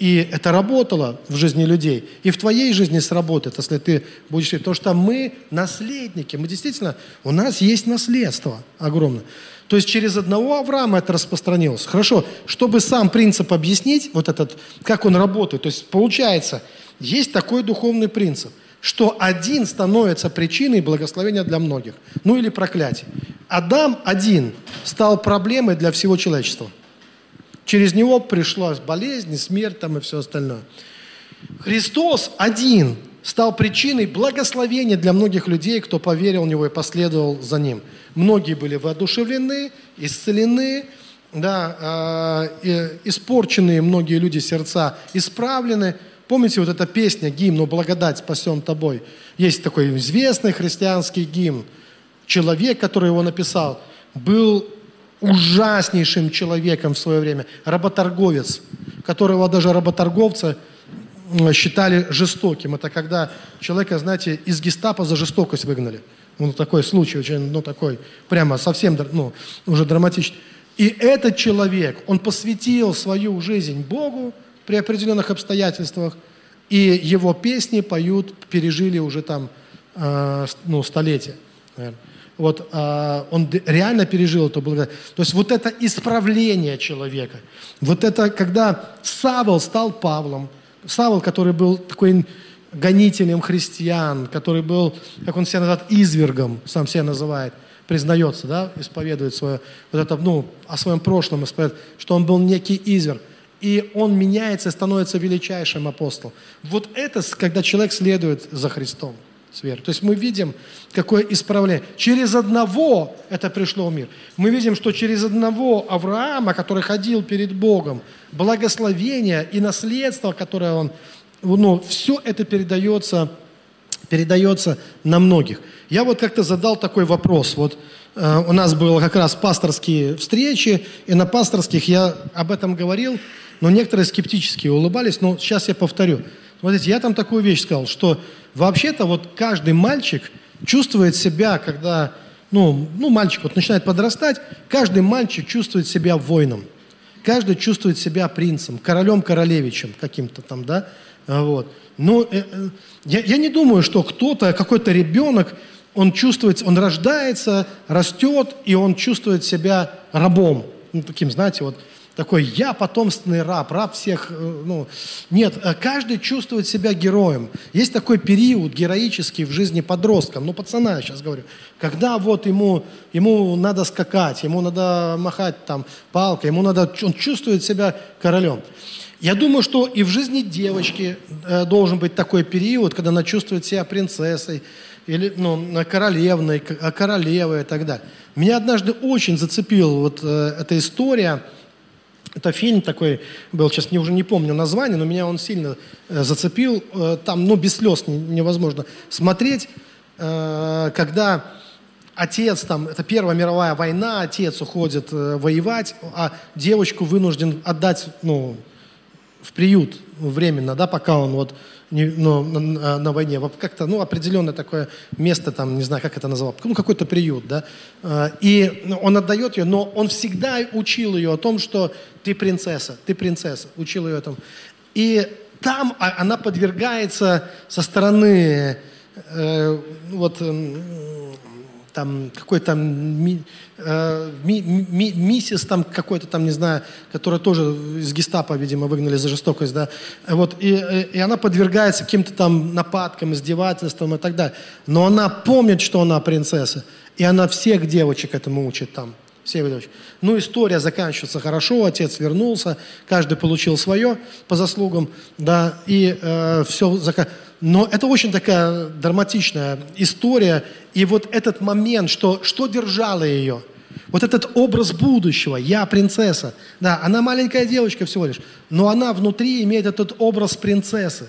И это работало в жизни людей. И в твоей жизни сработает, если ты будешь... Потому что мы наследники. Мы действительно... У нас есть наследство огромное. То есть через одного Авраама это распространилось. Хорошо, чтобы сам принцип объяснить, вот этот, как он работает. То есть получается, есть такой духовный принцип – что один становится причиной благословения для многих. Ну или проклятия. Адам один стал проблемой для всего человечества. Через него пришла болезнь, смерть там и все остальное. Христос один стал причиной благословения для многих людей, кто поверил в Него и последовал за Ним. Многие были воодушевлены, исцелены, да, э, испорченные многие люди сердца исправлены – Помните вот эта песня, гимн «О благодать спасен тобой»? Есть такой известный христианский гимн. Человек, который его написал, был ужаснейшим человеком в свое время, работорговец, которого даже работорговцы считали жестоким. Это когда человека, знаете, из гестапо за жестокость выгнали. Ну, такой случай очень, ну, такой, прямо совсем, ну, уже драматичный. И этот человек, он посвятил свою жизнь Богу, при определенных обстоятельствах, и его песни поют, пережили уже там э, ну, столетия. Наверное. Вот э, он реально пережил это благодать. То есть вот это исправление человека, вот это, когда Савол стал Павлом, Савол, который был такой гонителем христиан, который был, как он себя называет, извергом, сам себя называет, признается, да, исповедует свое, вот это, ну, о своем прошлом исповедует, что он был некий изверг и он меняется, становится величайшим апостолом. Вот это, когда человек следует за Христом с верой. То есть мы видим, какое исправление. Через одного это пришло в мир. Мы видим, что через одного Авраама, который ходил перед Богом, благословение и наследство, которое он, ну, все это передается, передается на многих. Я вот как-то задал такой вопрос. Вот э, у нас было как раз пасторские встречи, и на пасторских я об этом говорил – но некоторые скептически улыбались, но сейчас я повторю. Смотрите, я там такую вещь сказал, что вообще-то вот каждый мальчик чувствует себя, когда, ну, ну, мальчик вот начинает подрастать, каждый мальчик чувствует себя воином. Каждый чувствует себя принцем, королем-королевичем каким-то там, да, вот. Но э, э, я, я не думаю, что кто-то, какой-то ребенок, он чувствует, он рождается, растет, и он чувствует себя рабом. Ну, таким, знаете, вот такой «я потомственный раб, раб всех». э, Ну, нет, э, каждый чувствует себя героем. Есть такой период героический в жизни подростка, ну, пацана я сейчас говорю, когда вот ему, ему надо скакать, ему надо махать там палкой, ему надо, он чувствует себя королем. Я думаю, что и в жизни девочки э, должен быть такой период, когда она чувствует себя принцессой, или ну, королевной, королевой и так далее. Меня однажды очень зацепила вот эта история. Это фильм такой был, сейчас не, уже не помню название, но меня он сильно э, зацепил. Э, там, ну, без слез не- невозможно смотреть, э, когда отец там, это Первая мировая война, отец уходит э, воевать, а девочку вынужден отдать, ну, в приют временно, да, пока он вот не- ну, на, на- войне. Как-то, ну, определенное такое место, там, не знаю, как это называл, ну, какой-то приют, да. Э, И ну, он отдает ее, но он всегда учил ее о том, что ты принцесса, ты принцесса, учил ее этому. И там а- она подвергается со стороны э, вот там какой-то ми- э, ми- ми- миссис там какой-то там, не знаю, которая тоже из гестапо, видимо, выгнали за жестокость, да, вот, и, э, и она подвергается каким-то там нападкам, издевательствам и так далее. Но она помнит, что она принцесса, и она всех девочек этому учит там. Все девочки. Ну, история заканчивается хорошо, отец вернулся, каждый получил свое по заслугам, да, и все Но это очень такая драматичная история, и вот этот момент, что, что держало ее, вот этот образ будущего, я принцесса, да, она маленькая девочка всего лишь, но она внутри имеет этот образ принцессы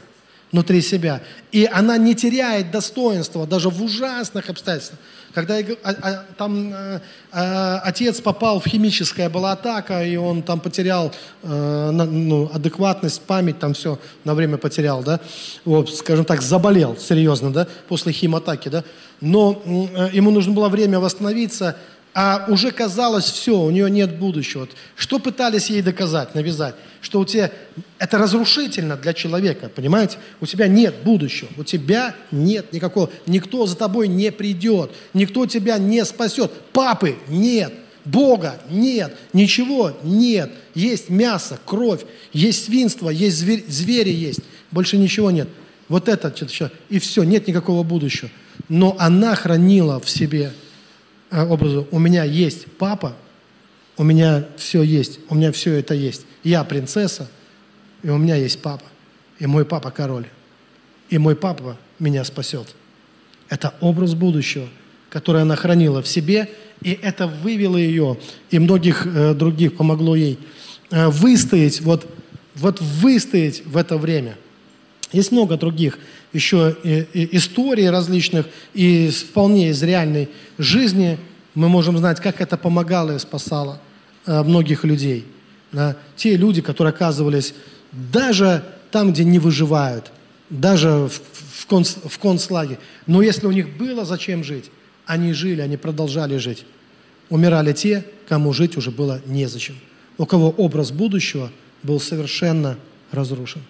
внутри себя. И она не теряет достоинства даже в ужасных обстоятельствах. Когда а- а- там э, э, отец попал в химическая была атака, и он там потерял э, ну, адекватность, память, там все на время потерял, да, вот, скажем так, заболел серьезно, да, после химатаки, да, но э, ему нужно было время восстановиться, а уже казалось, все, у нее нет будущего. Что пытались ей доказать, навязать? Что у тебя это разрушительно для человека, понимаете? У тебя нет будущего, у тебя нет никакого, никто за тобой не придет, никто тебя не спасет. Папы нет, Бога нет, ничего нет. Есть мясо, кровь, есть свинство, есть зверь- звери есть, больше ничего нет. Вот это и все, нет никакого будущего. Но она хранила в себе образу, у меня есть папа, у меня все есть, у меня все это есть. Я принцесса, и у меня есть папа, и мой папа король, и мой папа меня спасет. Это образ будущего, который она хранила в себе, и это вывело ее, и многих э, других помогло ей э, выстоять, вот, вот выстоять в это время. Есть много других еще э, э, историй различных, и вполне из реальной жизни мы можем знать, как это помогало и спасало э, многих людей. Да. Те люди, которые оказывались даже там, где не выживают, даже в, в, конц- в концлагере. Но если у них было зачем жить, они жили, они продолжали жить. Умирали те, кому жить уже было незачем. У кого образ будущего был совершенно разрушен.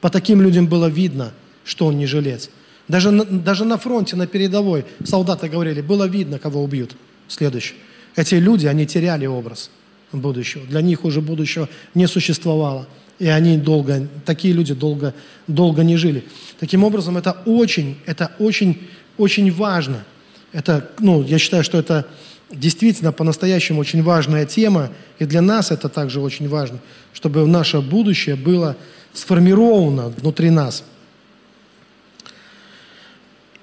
По таким людям было видно, что он не жилец. Даже даже на фронте, на передовой, солдаты говорили, было видно, кого убьют. Следующий. Эти люди, они теряли образ будущего. Для них уже будущего не существовало. И они долго, такие люди долго, долго не жили. Таким образом, это очень, это очень, очень важно. Это, ну, я считаю, что это действительно по-настоящему очень важная тема, и для нас это также очень важно, чтобы наше будущее было сформировано внутри нас.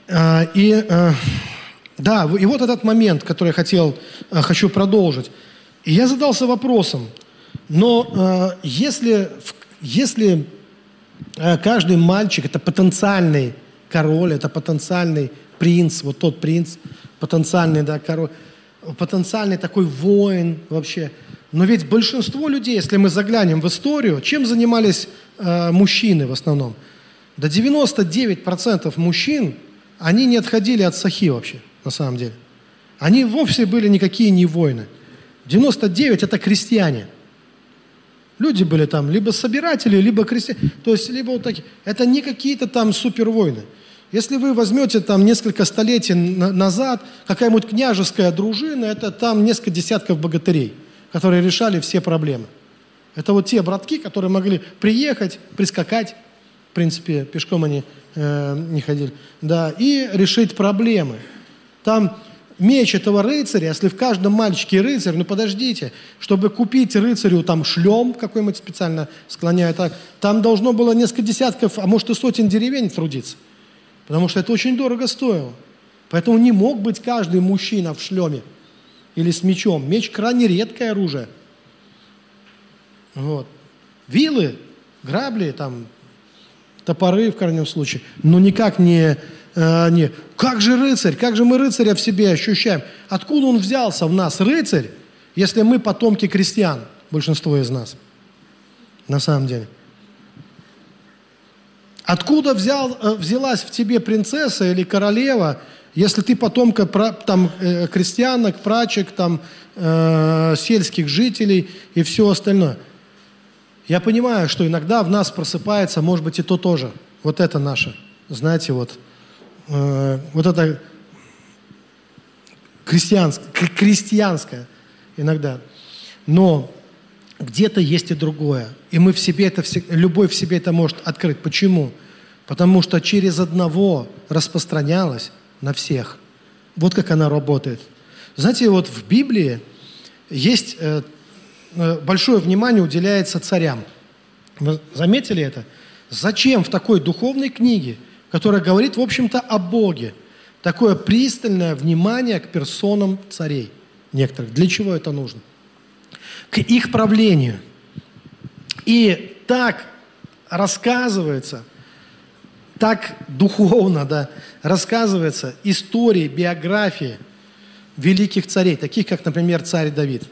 А, И э, да, и вот этот момент, который я хотел, э, хочу продолжить. И я задался вопросом, но э, если, если каждый мальчик это потенциальный король, это потенциальный принц, вот тот принц, потенциальный да, король, потенциальный такой воин вообще. Но ведь большинство людей, если мы заглянем в историю, чем занимались мужчины в основном? До 99% мужчин, они не отходили от сахи вообще, на самом деле. Они вовсе были никакие не воины. 99 это крестьяне. Люди были там либо собиратели, либо крестьяне. То есть, либо вот такие. Это не какие-то там супервойны. Если вы возьмете там несколько столетий на- назад, какая-нибудь княжеская дружина, это там несколько десятков богатырей, которые решали все проблемы. Это вот те братки, которые могли приехать, прискакать, в принципе, пешком они э, не ходили, да, и решить проблемы. Там меч этого рыцаря, если в каждом мальчике рыцарь, ну подождите, чтобы купить рыцарю там шлем какой-нибудь специально склоняют так, там должно было несколько десятков, а может и сотен деревень трудиться, потому что это очень дорого стоило. Поэтому не мог быть каждый мужчина в шлеме или с мечом. Меч крайне редкое оружие. Вот. Вилы, грабли, там, топоры в крайнем случае, но никак не э, не, как же рыцарь, как же мы рыцаря в себе ощущаем? Откуда он взялся в нас, рыцарь, если мы потомки крестьян, большинство из нас, на самом деле? Откуда взял, э, взялась в тебе принцесса или королева, если ты потомка там, э, крестьянок, прачек, там, э, сельских жителей и все остальное? Я понимаю, что иногда в нас просыпается, может быть, и то тоже. Вот это наше, знаете, вот э, вот это крестьянское, крестьянское иногда. Но где-то есть и другое. И мы в себе это, любовь в себе это может открыть. Почему? Потому что через одного распространялось на всех. Вот как она работает. Знаете, вот в Библии есть э, большое внимание уделяется царям. Вы заметили это? Зачем в такой духовной книге – которая говорит, в общем-то, о Боге. Такое пристальное внимание к персонам царей некоторых. Для чего это нужно? К их правлению. И так рассказывается, так духовно да, рассказывается истории, биографии великих царей, таких как, например, царь Давид.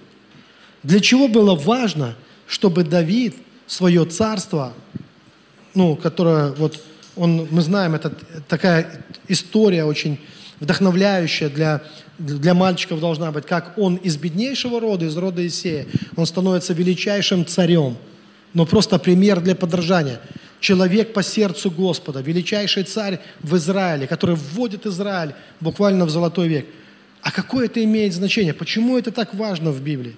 Для чего было важно, чтобы Давид свое царство, ну, которое вот он, мы знаем, это такая история очень вдохновляющая для, для мальчиков должна быть, как он из беднейшего рода, из рода Исея, он становится величайшим царем. Но просто пример для подражания. Человек по сердцу Господа, величайший царь в Израиле, который вводит Израиль буквально в золотой век. А какое это имеет значение? Почему это так важно в Библии?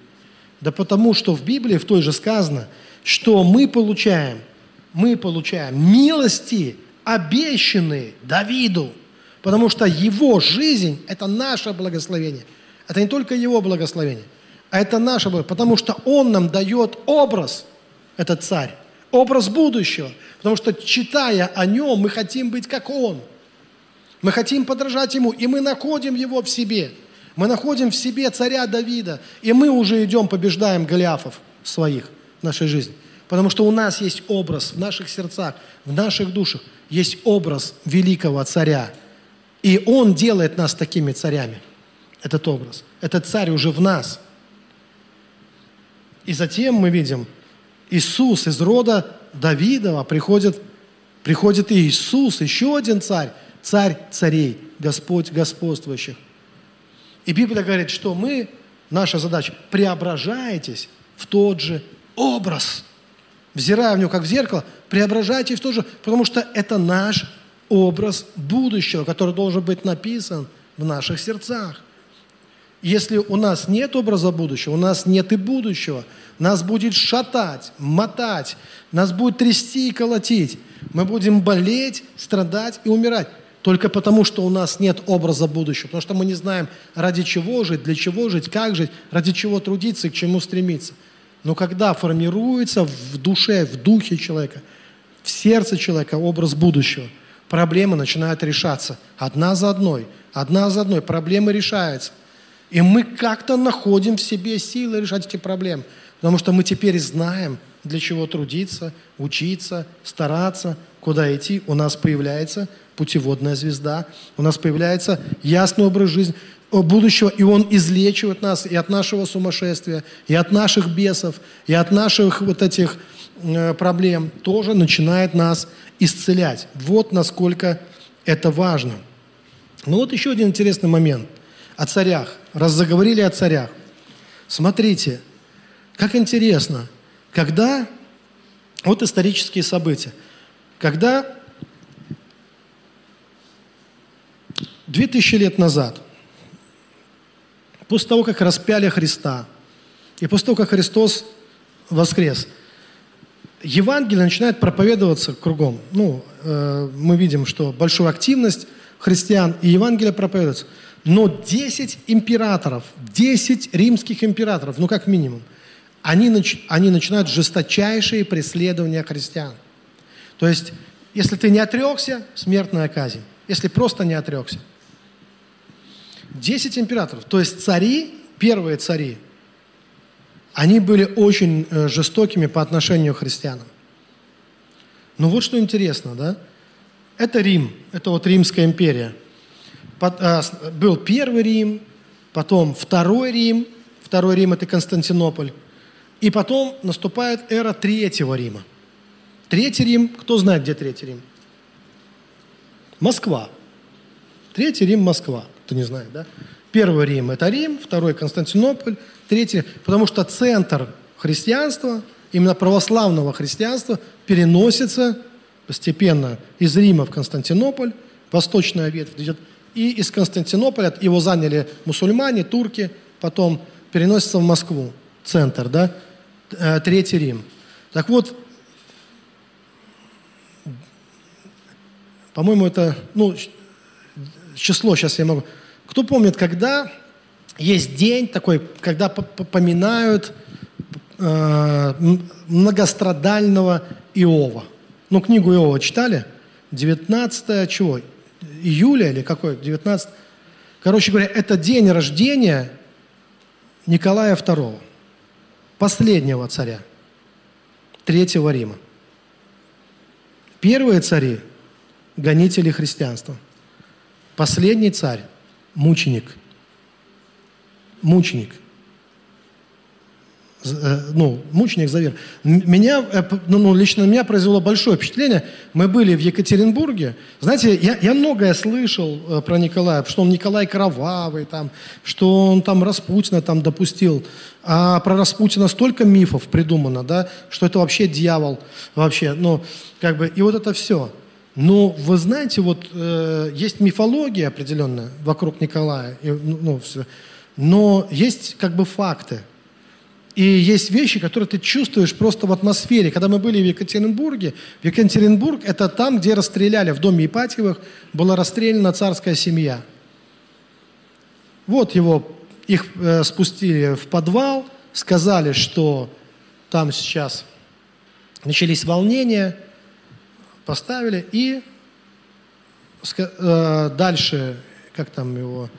Да потому что в Библии в той же сказано, что мы получаем, мы получаем милости обещанные Давиду, потому что его жизнь – это наше благословение. Это не только его благословение, а это наше благословение, потому что он нам дает образ, этот царь, образ будущего, потому что, читая о нем, мы хотим быть как он. Мы хотим подражать ему, и мы находим его в себе. Мы находим в себе царя Давида, и мы уже идем, побеждаем Голиафов своих в нашей жизни. Потому что у нас есть образ в наших сердцах, в наших душах – есть образ великого царя. И он делает нас такими царями. Этот образ. Этот царь уже в нас. И затем мы видим, Иисус из рода Давидова приходит, приходит и Иисус, еще один царь, царь царей, Господь господствующих. И Библия говорит, что мы, наша задача, преображаетесь в тот же образ – взирая в него как в зеркало, преображайтесь тоже, потому что это наш образ будущего, который должен быть написан в наших сердцах. Если у нас нет образа будущего, у нас нет и будущего, нас будет шатать, мотать, нас будет трясти и колотить. Мы будем болеть, страдать и умирать. Только потому, что у нас нет образа будущего. Потому что мы не знаем, ради чего жить, для чего жить, как жить, ради чего трудиться и к чему стремиться. Но когда формируется в душе, в духе человека, в сердце человека образ будущего, проблемы начинают решаться одна за одной, одна за одной, проблемы решаются. И мы как-то находим в себе силы решать эти проблемы, потому что мы теперь знаем, для чего трудиться, учиться, стараться, куда идти. У нас появляется путеводная звезда, у нас появляется ясный образ жизни будущего, и Он излечивает нас и от нашего сумасшествия, и от наших бесов, и от наших вот этих э, проблем, тоже начинает нас исцелять. Вот насколько это важно. Ну вот еще один интересный момент о царях. Раз заговорили о царях. Смотрите, как интересно, когда, вот исторические события, когда 2000 лет назад После того, как распяли Христа, и после того, как Христос воскрес, Евангелие начинает проповедоваться кругом. Ну, э, мы видим, что большую активность христиан и Евангелие проповедуется. Но 10 императоров, 10 римских императоров, ну как минимум, они, нач, они начинают жесточайшие преследования христиан. То есть, если ты не отрекся, смертная казнь. Если просто не отрекся. 10 императоров, то есть цари, первые цари, они были очень э, жестокими по отношению к христианам. Но вот что интересно, да? Это Рим, это вот Римская империя. Э, был первый Рим, потом второй Рим, второй Рим – это Константинополь, и потом наступает эра Третьего Рима. Третий Рим, кто знает, где Третий Рим? Москва. Третий Рим – Москва, кто не знает, да? Первый Рим – это Рим, второй – Константинополь, Третье, потому что центр христианства, именно православного христианства, переносится постепенно из Рима в Константинополь, восточная ветвь идет, и из Константинополя его заняли мусульмане, турки, потом переносится в Москву, центр, да, Третий Рим. Так вот, по-моему, это, ну, число сейчас я могу. Кто помнит, когда есть день такой, когда поминают э, многострадального Иова. Ну, книгу Иова читали? 19 чего? Июля или какой? 19 Короче говоря, это день рождения Николая II, последнего царя, Третьего Рима. Первые цари – гонители христианства. Последний царь – мученик – мученик. Э, ну, мученик за веру. Меня, э, ну, ну, лично меня произвело большое впечатление. Мы были в Екатеринбурге. Знаете, я, я многое слышал э, про Николая, что он Николай Кровавый, там, что он там Распутина там допустил. А про Распутина столько мифов придумано, да, что это вообще дьявол, вообще, ну, как бы, и вот это все. Но вы знаете, вот э, есть мифология определенная вокруг Николая, и, ну, ну все. Но есть как бы факты. И есть вещи, которые ты чувствуешь просто в атмосфере. Когда мы были в Екатеринбурге, в Екатеринбург – это там, где расстреляли, в доме Ипатьевых была расстреляна царская семья. Вот его, их э, спустили в подвал, сказали, что там сейчас начались волнения, поставили, и э, дальше, как там его,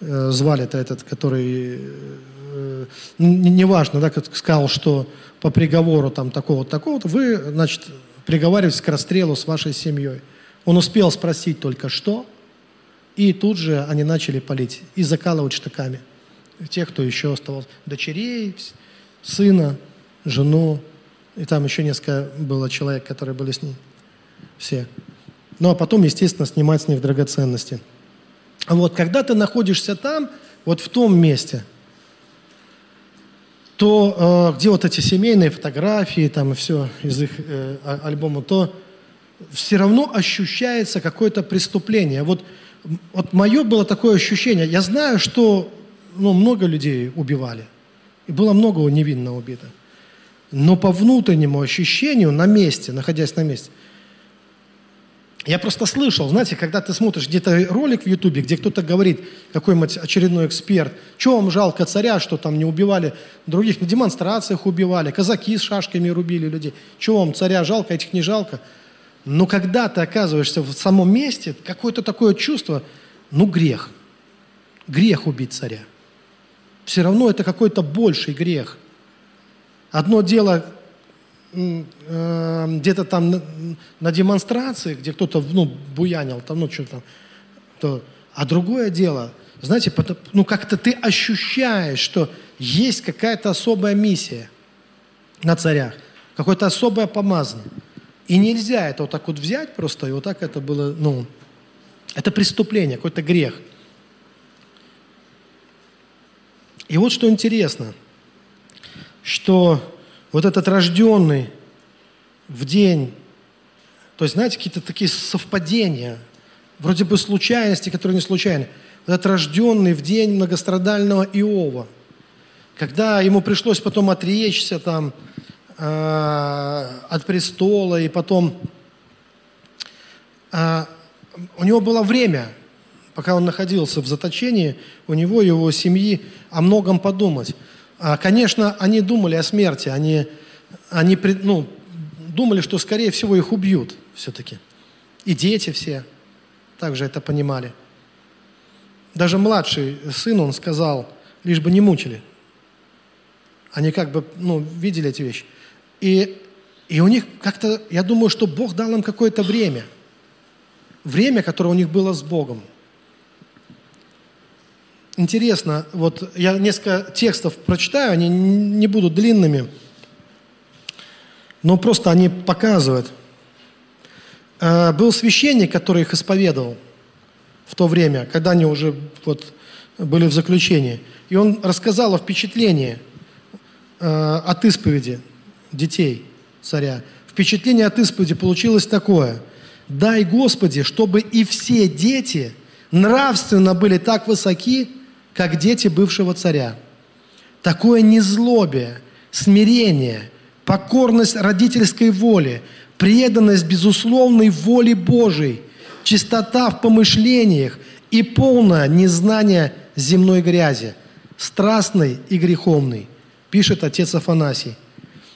Э, звали-то этот, который, э, неважно, да, как сказал, что по приговору там такого-то, такого-то, вы, значит, приговариваетесь к расстрелу с вашей семьей. Он успел спросить только что, и тут же они начали палить и закалывать штыками. Тех, кто еще оставался. Дочерей, сына, жену, и там еще несколько было человек, которые были с ней. Все. Ну, а потом, естественно, снимать с них драгоценности. Вот, когда ты находишься там, вот в том месте, то э, где вот эти семейные фотографии, там и все из их э, а, альбома, то все равно ощущается какое-то преступление. Вот, вот мое было такое ощущение. Я знаю, что ну, много людей убивали, и было много невинно убито. Но по внутреннему ощущению на месте, находясь на месте – я просто слышал, знаете, когда ты смотришь где-то ролик в Ютубе, где кто-то говорит, какой-нибудь очередной эксперт, что вам жалко царя, что там не убивали других, на демонстрациях убивали, казаки с шашками рубили людей. Чего вам царя жалко, этих не жалко? Но когда ты оказываешься в самом месте, какое-то такое чувство, ну грех. Грех убить царя. Все равно это какой-то больший грех. Одно дело где-то там на, демонстрации, где кто-то ну, буянил, там, ну, что там, то, а другое дело, знаете, ну, как-то ты ощущаешь, что есть какая-то особая миссия на царях, какое-то особое помазание. И нельзя это вот так вот взять просто, и вот так это было, ну, это преступление, какой-то грех. И вот что интересно, что вот этот рожденный в день, то есть, знаете, какие-то такие совпадения, вроде бы случайности, которые не случайны. Вот этот рожденный в день многострадального Иова, когда ему пришлось потом отречься там э, от престола, и потом э, у него было время, пока он находился в заточении, у него и его семьи о многом подумать. А, конечно, они думали о смерти, они, они ну, думали, что, скорее всего, их убьют все-таки. И дети все также это понимали. Даже младший сын, он сказал, лишь бы не мучили. Они как бы, ну, видели эти вещи. И, и у них как-то, я думаю, что Бог дал им какое-то время. Время, которое у них было с Богом. Интересно, вот я несколько текстов прочитаю, они не будут длинными, но просто они показывают. Э, был священник, который их исповедовал в то время, когда они уже вот были в заключении. И он рассказал о впечатлении э, от исповеди детей царя. Впечатление от исповеди получилось такое. «Дай, Господи, чтобы и все дети нравственно были так высоки, как дети бывшего царя. Такое незлобие, смирение, покорность родительской воле, преданность безусловной воле Божией, чистота в помышлениях и полное незнание земной грязи, страстной и греховной, пишет отец Афанасий.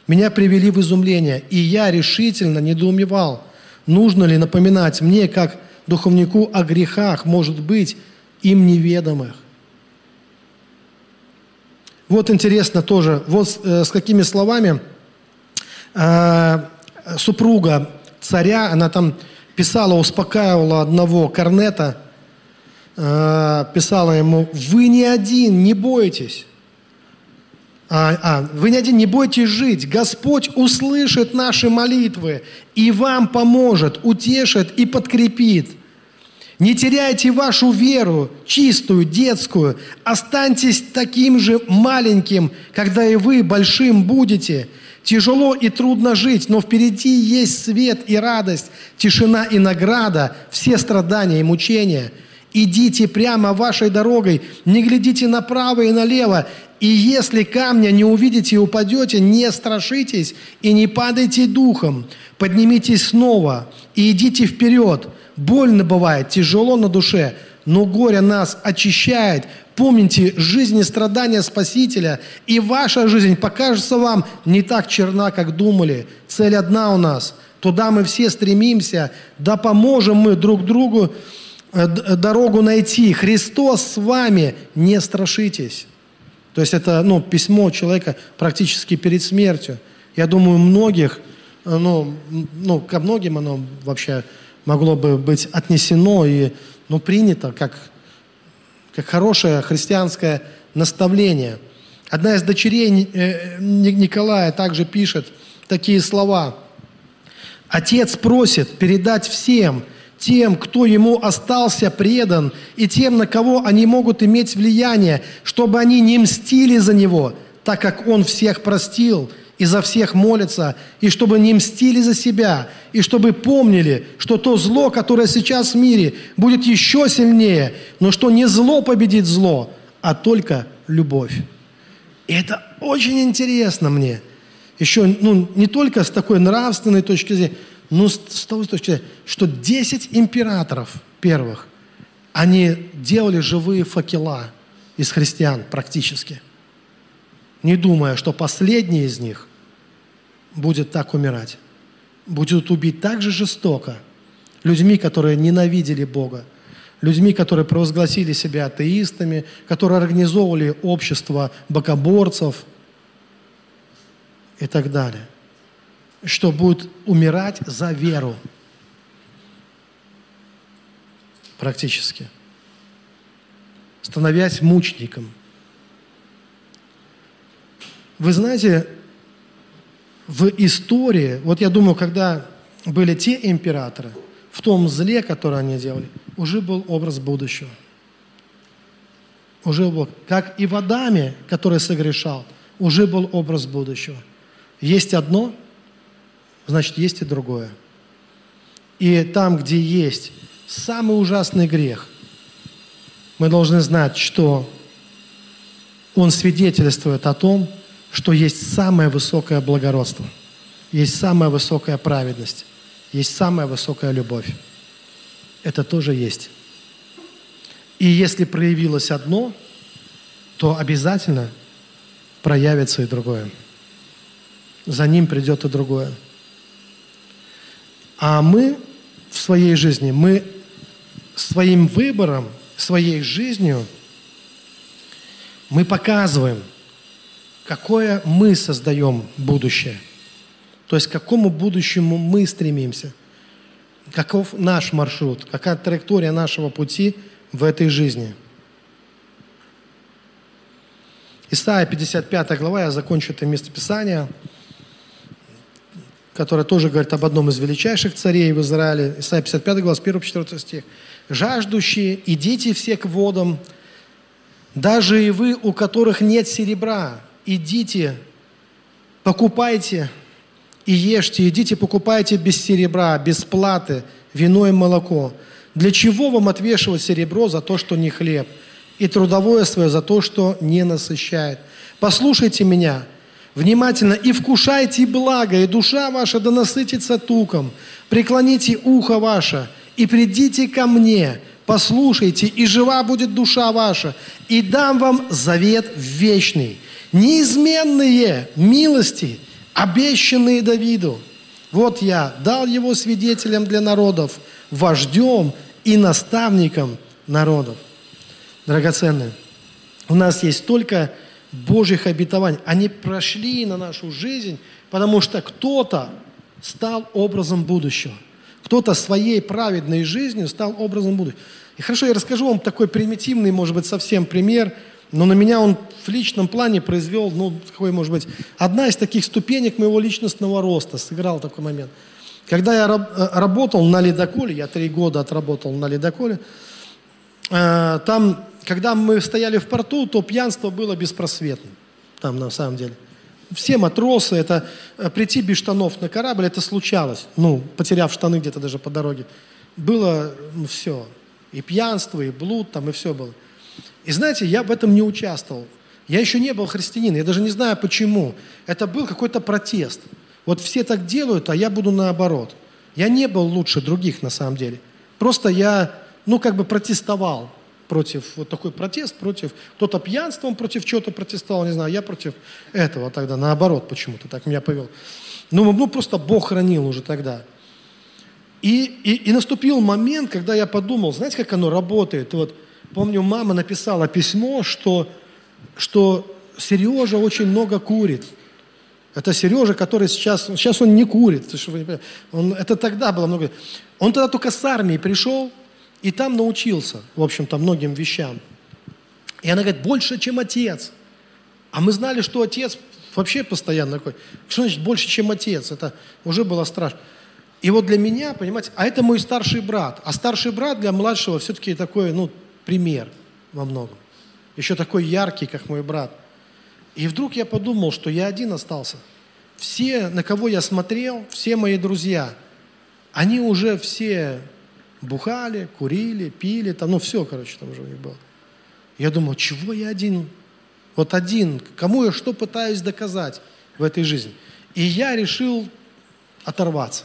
Меня привели в изумление, и я решительно недоумевал, нужно ли напоминать мне, как духовнику о грехах, может быть, им неведомых. Вот интересно тоже, вот э, с какими словами э, супруга царя, она там писала, успокаивала одного корнета, э, писала ему, вы не один, не бойтесь. А, а, вы не один, не бойтесь жить. Господь услышит наши молитвы и вам поможет, утешит и подкрепит. Не теряйте вашу веру, чистую, детскую. Останьтесь таким же маленьким, когда и вы большим будете – Тяжело и трудно жить, но впереди есть свет и радость, тишина и награда, все страдания и мучения. Идите прямо вашей дорогой, не глядите направо и налево, и если камня не увидите и упадете, не страшитесь и не падайте духом. Поднимитесь снова и идите вперед. Больно бывает, тяжело на душе, но горе нас очищает, Помните жизнь и страдания Спасителя, и ваша жизнь покажется вам не так черна, как думали. Цель одна у нас. Туда мы все стремимся. Да поможем мы друг другу э, дорогу найти. Христос с вами, не страшитесь. То есть это ну, письмо человека практически перед смертью. Я думаю, многих, э, ну, ну, ко многим оно вообще могло бы быть отнесено и ну, принято как как хорошее христианское наставление. Одна из дочерей э, Николая также пишет такие слова. Отец просит передать всем, тем, кто ему остался предан, и тем, на кого они могут иметь влияние, чтобы они не мстили за него, так как он всех простил – и за всех молятся, и чтобы не мстили за себя, и чтобы помнили, что то зло, которое сейчас в мире, будет еще сильнее, но что не зло победит зло, а только любовь. И это очень интересно мне. Еще ну, не только с такой нравственной точки зрения, но с, с той точки зрения, что 10 императоров первых, они делали живые факела из христиан практически – не думая, что последний из них будет так умирать. Будет убить так же жестоко людьми, которые ненавидели Бога, людьми, которые провозгласили себя атеистами, которые организовывали общество богоборцев и так далее. Что будет умирать за веру. Практически. Становясь мучеником. Вы знаете, в истории, вот я думаю, когда были те императоры, в том зле, которое они делали, уже был образ будущего. Уже был, как и в Адаме, который согрешал, уже был образ будущего. Есть одно, значит, есть и другое. И там, где есть самый ужасный грех, мы должны знать, что он свидетельствует о том, что есть самое высокое благородство, есть самая высокая праведность, есть самая высокая любовь. Это тоже есть. И если проявилось одно, то обязательно проявится и другое. За ним придет и другое. А мы в своей жизни, мы своим выбором, своей жизнью, мы показываем, какое мы создаем будущее. То есть к какому будущему мы стремимся. Каков наш маршрут, какая траектория нашего пути в этой жизни. Исайя 55 глава, я закончу это местописание, которое тоже говорит об одном из величайших царей в Израиле. Исайя 55 глава, с 1 по 4 стих жаждущие, идите все к водам, даже и вы, у которых нет серебра, идите, покупайте и ешьте, идите, покупайте без серебра, без платы, вино и молоко. Для чего вам отвешивать серебро за то, что не хлеб, и трудовое свое за то, что не насыщает? Послушайте меня внимательно и вкушайте благо, и душа ваша да насытится туком. Преклоните ухо ваше – и придите ко мне, послушайте, и жива будет душа ваша, и дам вам завет вечный, неизменные милости, обещанные Давиду. Вот я дал его свидетелем для народов, вождем и наставником народов. Драгоценные, у нас есть только Божьих обетований. Они прошли на нашу жизнь, потому что кто-то стал образом будущего – кто-то своей праведной жизнью стал образом будущего. И хорошо, я расскажу вам такой примитивный, может быть, совсем пример, но на меня он в личном плане произвел, ну, какой, может быть, одна из таких ступенек моего личностного роста, сыграл такой момент. Когда я э, работал на ледоколе, я три года отработал на ледоколе, э, там, когда мы стояли в порту, то пьянство было беспросветным, там на самом деле – все матросы, это э, прийти без штанов на корабль, это случалось. Ну, потеряв штаны где-то даже по дороге. Было ну, все. И пьянство, и блуд там, и все было. И знаете, я в этом не участвовал. Я еще не был христианином, я даже не знаю почему. Это был какой-то протест. Вот все так делают, а я буду наоборот. Я не был лучше других на самом деле. Просто я, ну, как бы протестовал против, вот такой протест против, кто-то пьянством против чего-то протестовал, не знаю, я против этого тогда, наоборот почему-то так меня повел. Ну, ну просто Бог хранил уже тогда. И, и, и наступил момент, когда я подумал, знаете, как оно работает? Вот, помню, мама написала письмо, что, что Сережа очень много курит. Это Сережа, который сейчас, сейчас он не курит. Он, это тогда было много. Он тогда только с армии пришел, и там научился, в общем-то, многим вещам. И она говорит, больше, чем отец. А мы знали, что отец вообще постоянно такой. Что значит больше, чем отец? Это уже было страшно. И вот для меня, понимаете, а это мой старший брат. А старший брат для младшего все-таки такой, ну, пример во многом. Еще такой яркий, как мой брат. И вдруг я подумал, что я один остался. Все, на кого я смотрел, все мои друзья, они уже все бухали, курили, пили, там, ну все, короче, там уже у них было. Я думал, чего я один? Вот один, кому я что пытаюсь доказать в этой жизни? И я решил оторваться.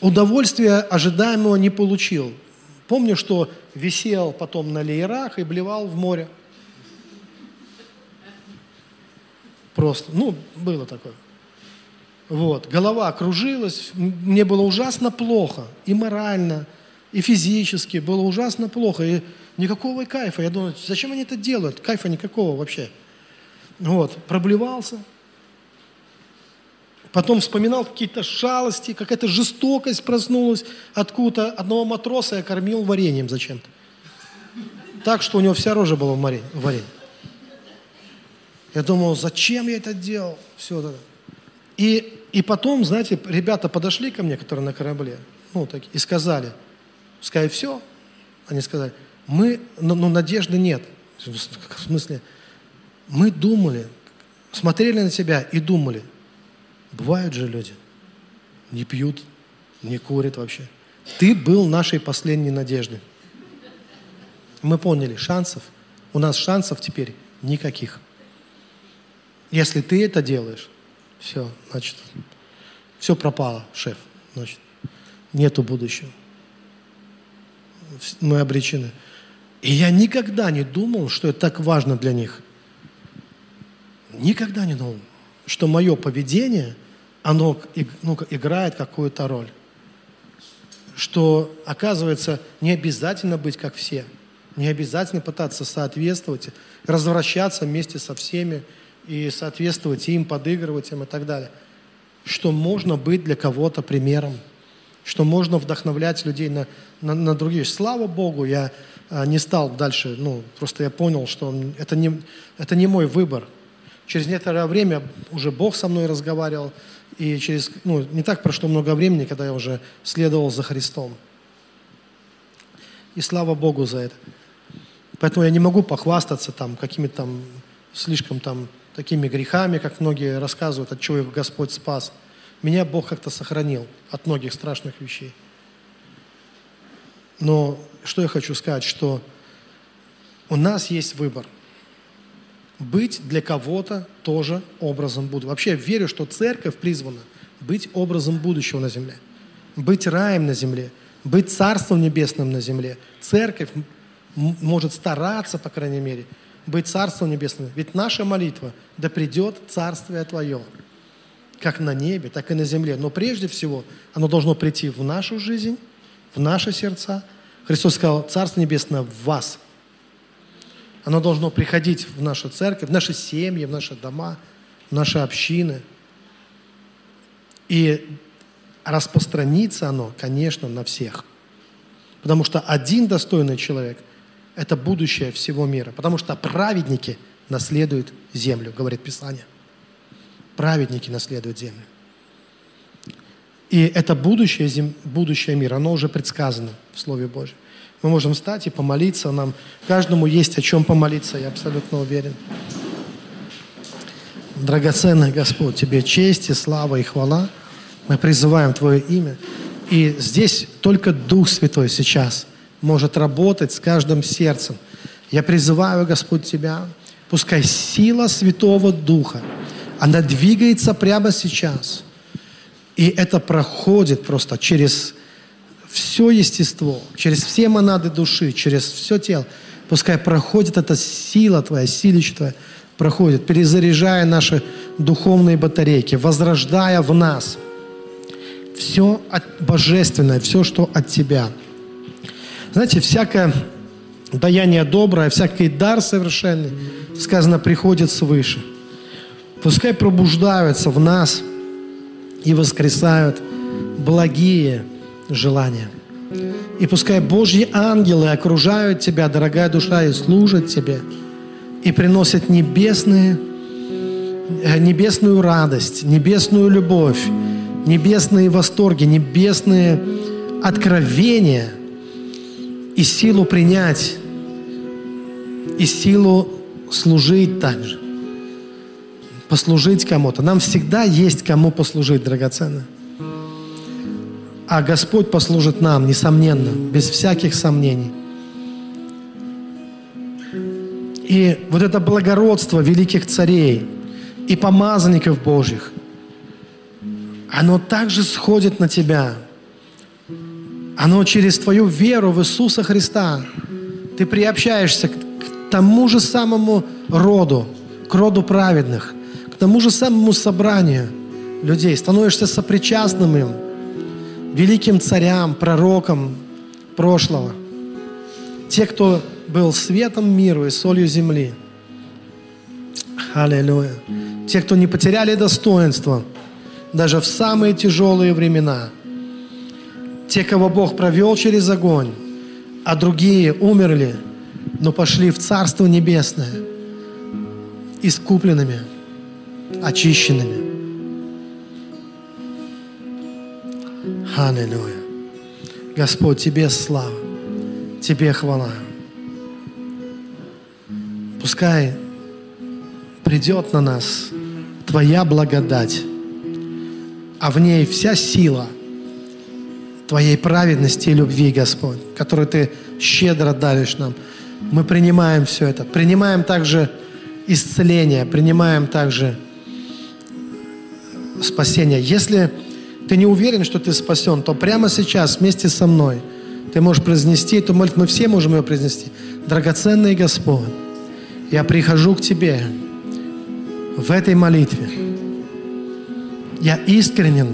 Удовольствия ожидаемого не получил. Помню, что висел потом на леерах и блевал в море. Просто, ну, было такое. Вот. Голова кружилась, мне было ужасно плохо, и морально, и физически было ужасно плохо, и никакого кайфа. Я думаю, зачем они это делают? Кайфа никакого вообще. Вот, проблевался. Потом вспоминал какие-то шалости, какая-то жестокость проснулась откуда-то. Одного матроса я кормил вареньем зачем-то. Так, что у него вся рожа была в варенье. Я думал, зачем я это делал? Все это. И и потом, знаете, ребята подошли ко мне, которые на корабле, ну, так, и сказали, сказали, все. Они сказали, мы, ну, ну, надежды нет. В смысле, мы думали, смотрели на тебя и думали, бывают же люди, не пьют, не курят вообще. Ты был нашей последней надеждой. Мы поняли, шансов, у нас шансов теперь никаких. Если ты это делаешь, все, значит, все пропало, шеф. Значит, нету будущего. Мы обречены. И я никогда не думал, что это так важно для них. Никогда не думал, что мое поведение, оно ну, играет какую-то роль. Что, оказывается, не обязательно быть как все. Не обязательно пытаться соответствовать, развращаться вместе со всеми и соответствовать им, подыгрывать им и так далее. Что можно быть для кого-то примером, что можно вдохновлять людей на, на, на другие. Слава Богу, я а, не стал дальше, ну, просто я понял, что это не, это не мой выбор – Через некоторое время уже Бог со мной разговаривал, и через, ну, не так прошло много времени, когда я уже следовал за Христом. И слава Богу за это. Поэтому я не могу похвастаться там какими-то там слишком там такими грехами, как многие рассказывают, от чего их Господь спас. Меня Бог как-то сохранил от многих страшных вещей. Но что я хочу сказать, что у нас есть выбор – быть для кого-то тоже образом будущего. Вообще я верю, что церковь призвана быть образом будущего на земле, быть раем на земле, быть царством небесным на земле. Церковь может стараться, по крайней мере, быть царством небесным. Ведь наша молитва, да придет царствие Твое, как на небе, так и на земле. Но прежде всего оно должно прийти в нашу жизнь, в наши сердца. Христос сказал, Царство Небесное в вас – оно должно приходить в нашу церковь, в наши семьи, в наши дома, в наши общины. И распространится оно, конечно, на всех. Потому что один достойный человек – это будущее всего мира. Потому что праведники наследуют землю, говорит Писание. Праведники наследуют землю. И это будущее, будущее мира, оно уже предсказано в Слове Божьем. Мы можем встать и помолиться. Нам каждому есть о чем помолиться, я абсолютно уверен. Драгоценный Господь, Тебе честь и слава и хвала. Мы призываем Твое имя. И здесь только Дух Святой сейчас может работать с каждым сердцем. Я призываю, Господь, Тебя, пускай сила Святого Духа, она двигается прямо сейчас. И это проходит просто через все естество, через все монады души, через все тело. Пускай проходит эта сила Твоя, силища Твоя, проходит, перезаряжая наши духовные батарейки, возрождая в нас все от, божественное, все, что от Тебя. Знаете, всякое даяние доброе, всякий дар совершенный, сказано, приходит свыше. Пускай пробуждаются в нас и воскресают благие, желания. И пускай Божьи ангелы окружают тебя, дорогая душа, и служат тебе, и приносят небесные, э, небесную радость, небесную любовь, небесные восторги, небесные откровения и силу принять, и силу служить также, послужить кому-то. Нам всегда есть кому послужить, драгоценно а Господь послужит нам, несомненно, без всяких сомнений. И вот это благородство великих царей и помазанников Божьих, оно также сходит на тебя. Оно через твою веру в Иисуса Христа. Ты приобщаешься к тому же самому роду, к роду праведных, к тому же самому собранию людей, становишься сопричастным им – великим царям, пророкам прошлого. Те, кто был светом миру и солью земли. Аллилуйя. Те, кто не потеряли достоинство даже в самые тяжелые времена. Те, кого Бог провел через огонь, а другие умерли, но пошли в Царство Небесное искупленными, очищенными. Аллилуйя. Господь, Тебе слава, Тебе хвала. Пускай придет на нас Твоя благодать, а в ней вся сила Твоей праведности и любви, Господь, которую Ты щедро даришь нам. Мы принимаем все это. Принимаем также исцеление, принимаем также спасение. Если ты не уверен, что ты спасен, то прямо сейчас вместе со мной ты можешь произнести эту молитву. Мы все можем ее произнести. Драгоценный Господь, я прихожу к Тебе в этой молитве. Я искренен,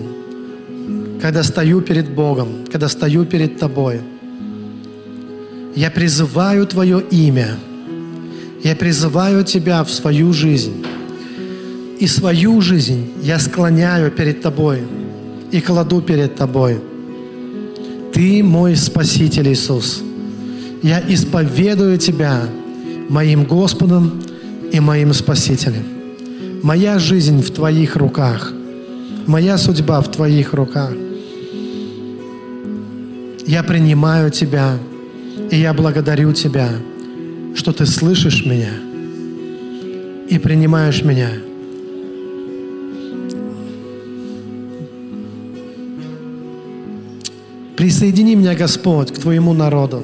когда стою перед Богом, когда стою перед Тобой. Я призываю Твое имя. Я призываю Тебя в свою жизнь. И свою жизнь я склоняю перед Тобой и кладу перед Тобой. Ты мой Спаситель Иисус. Я исповедую Тебя моим Господом и моим Спасителем. Моя жизнь в Твоих руках. Моя судьба в Твоих руках. Я принимаю Тебя, и я благодарю Тебя, что Ты слышишь меня и принимаешь меня. Присоедини меня, Господь, к Твоему народу,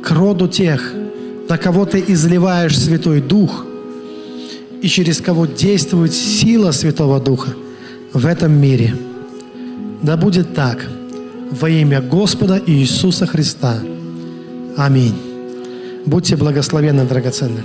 к роду тех, на кого Ты изливаешь Святой Дух и через кого действует сила Святого Духа в этом мире. Да будет так во имя Господа Иисуса Христа. Аминь. Будьте благословенны, драгоценные.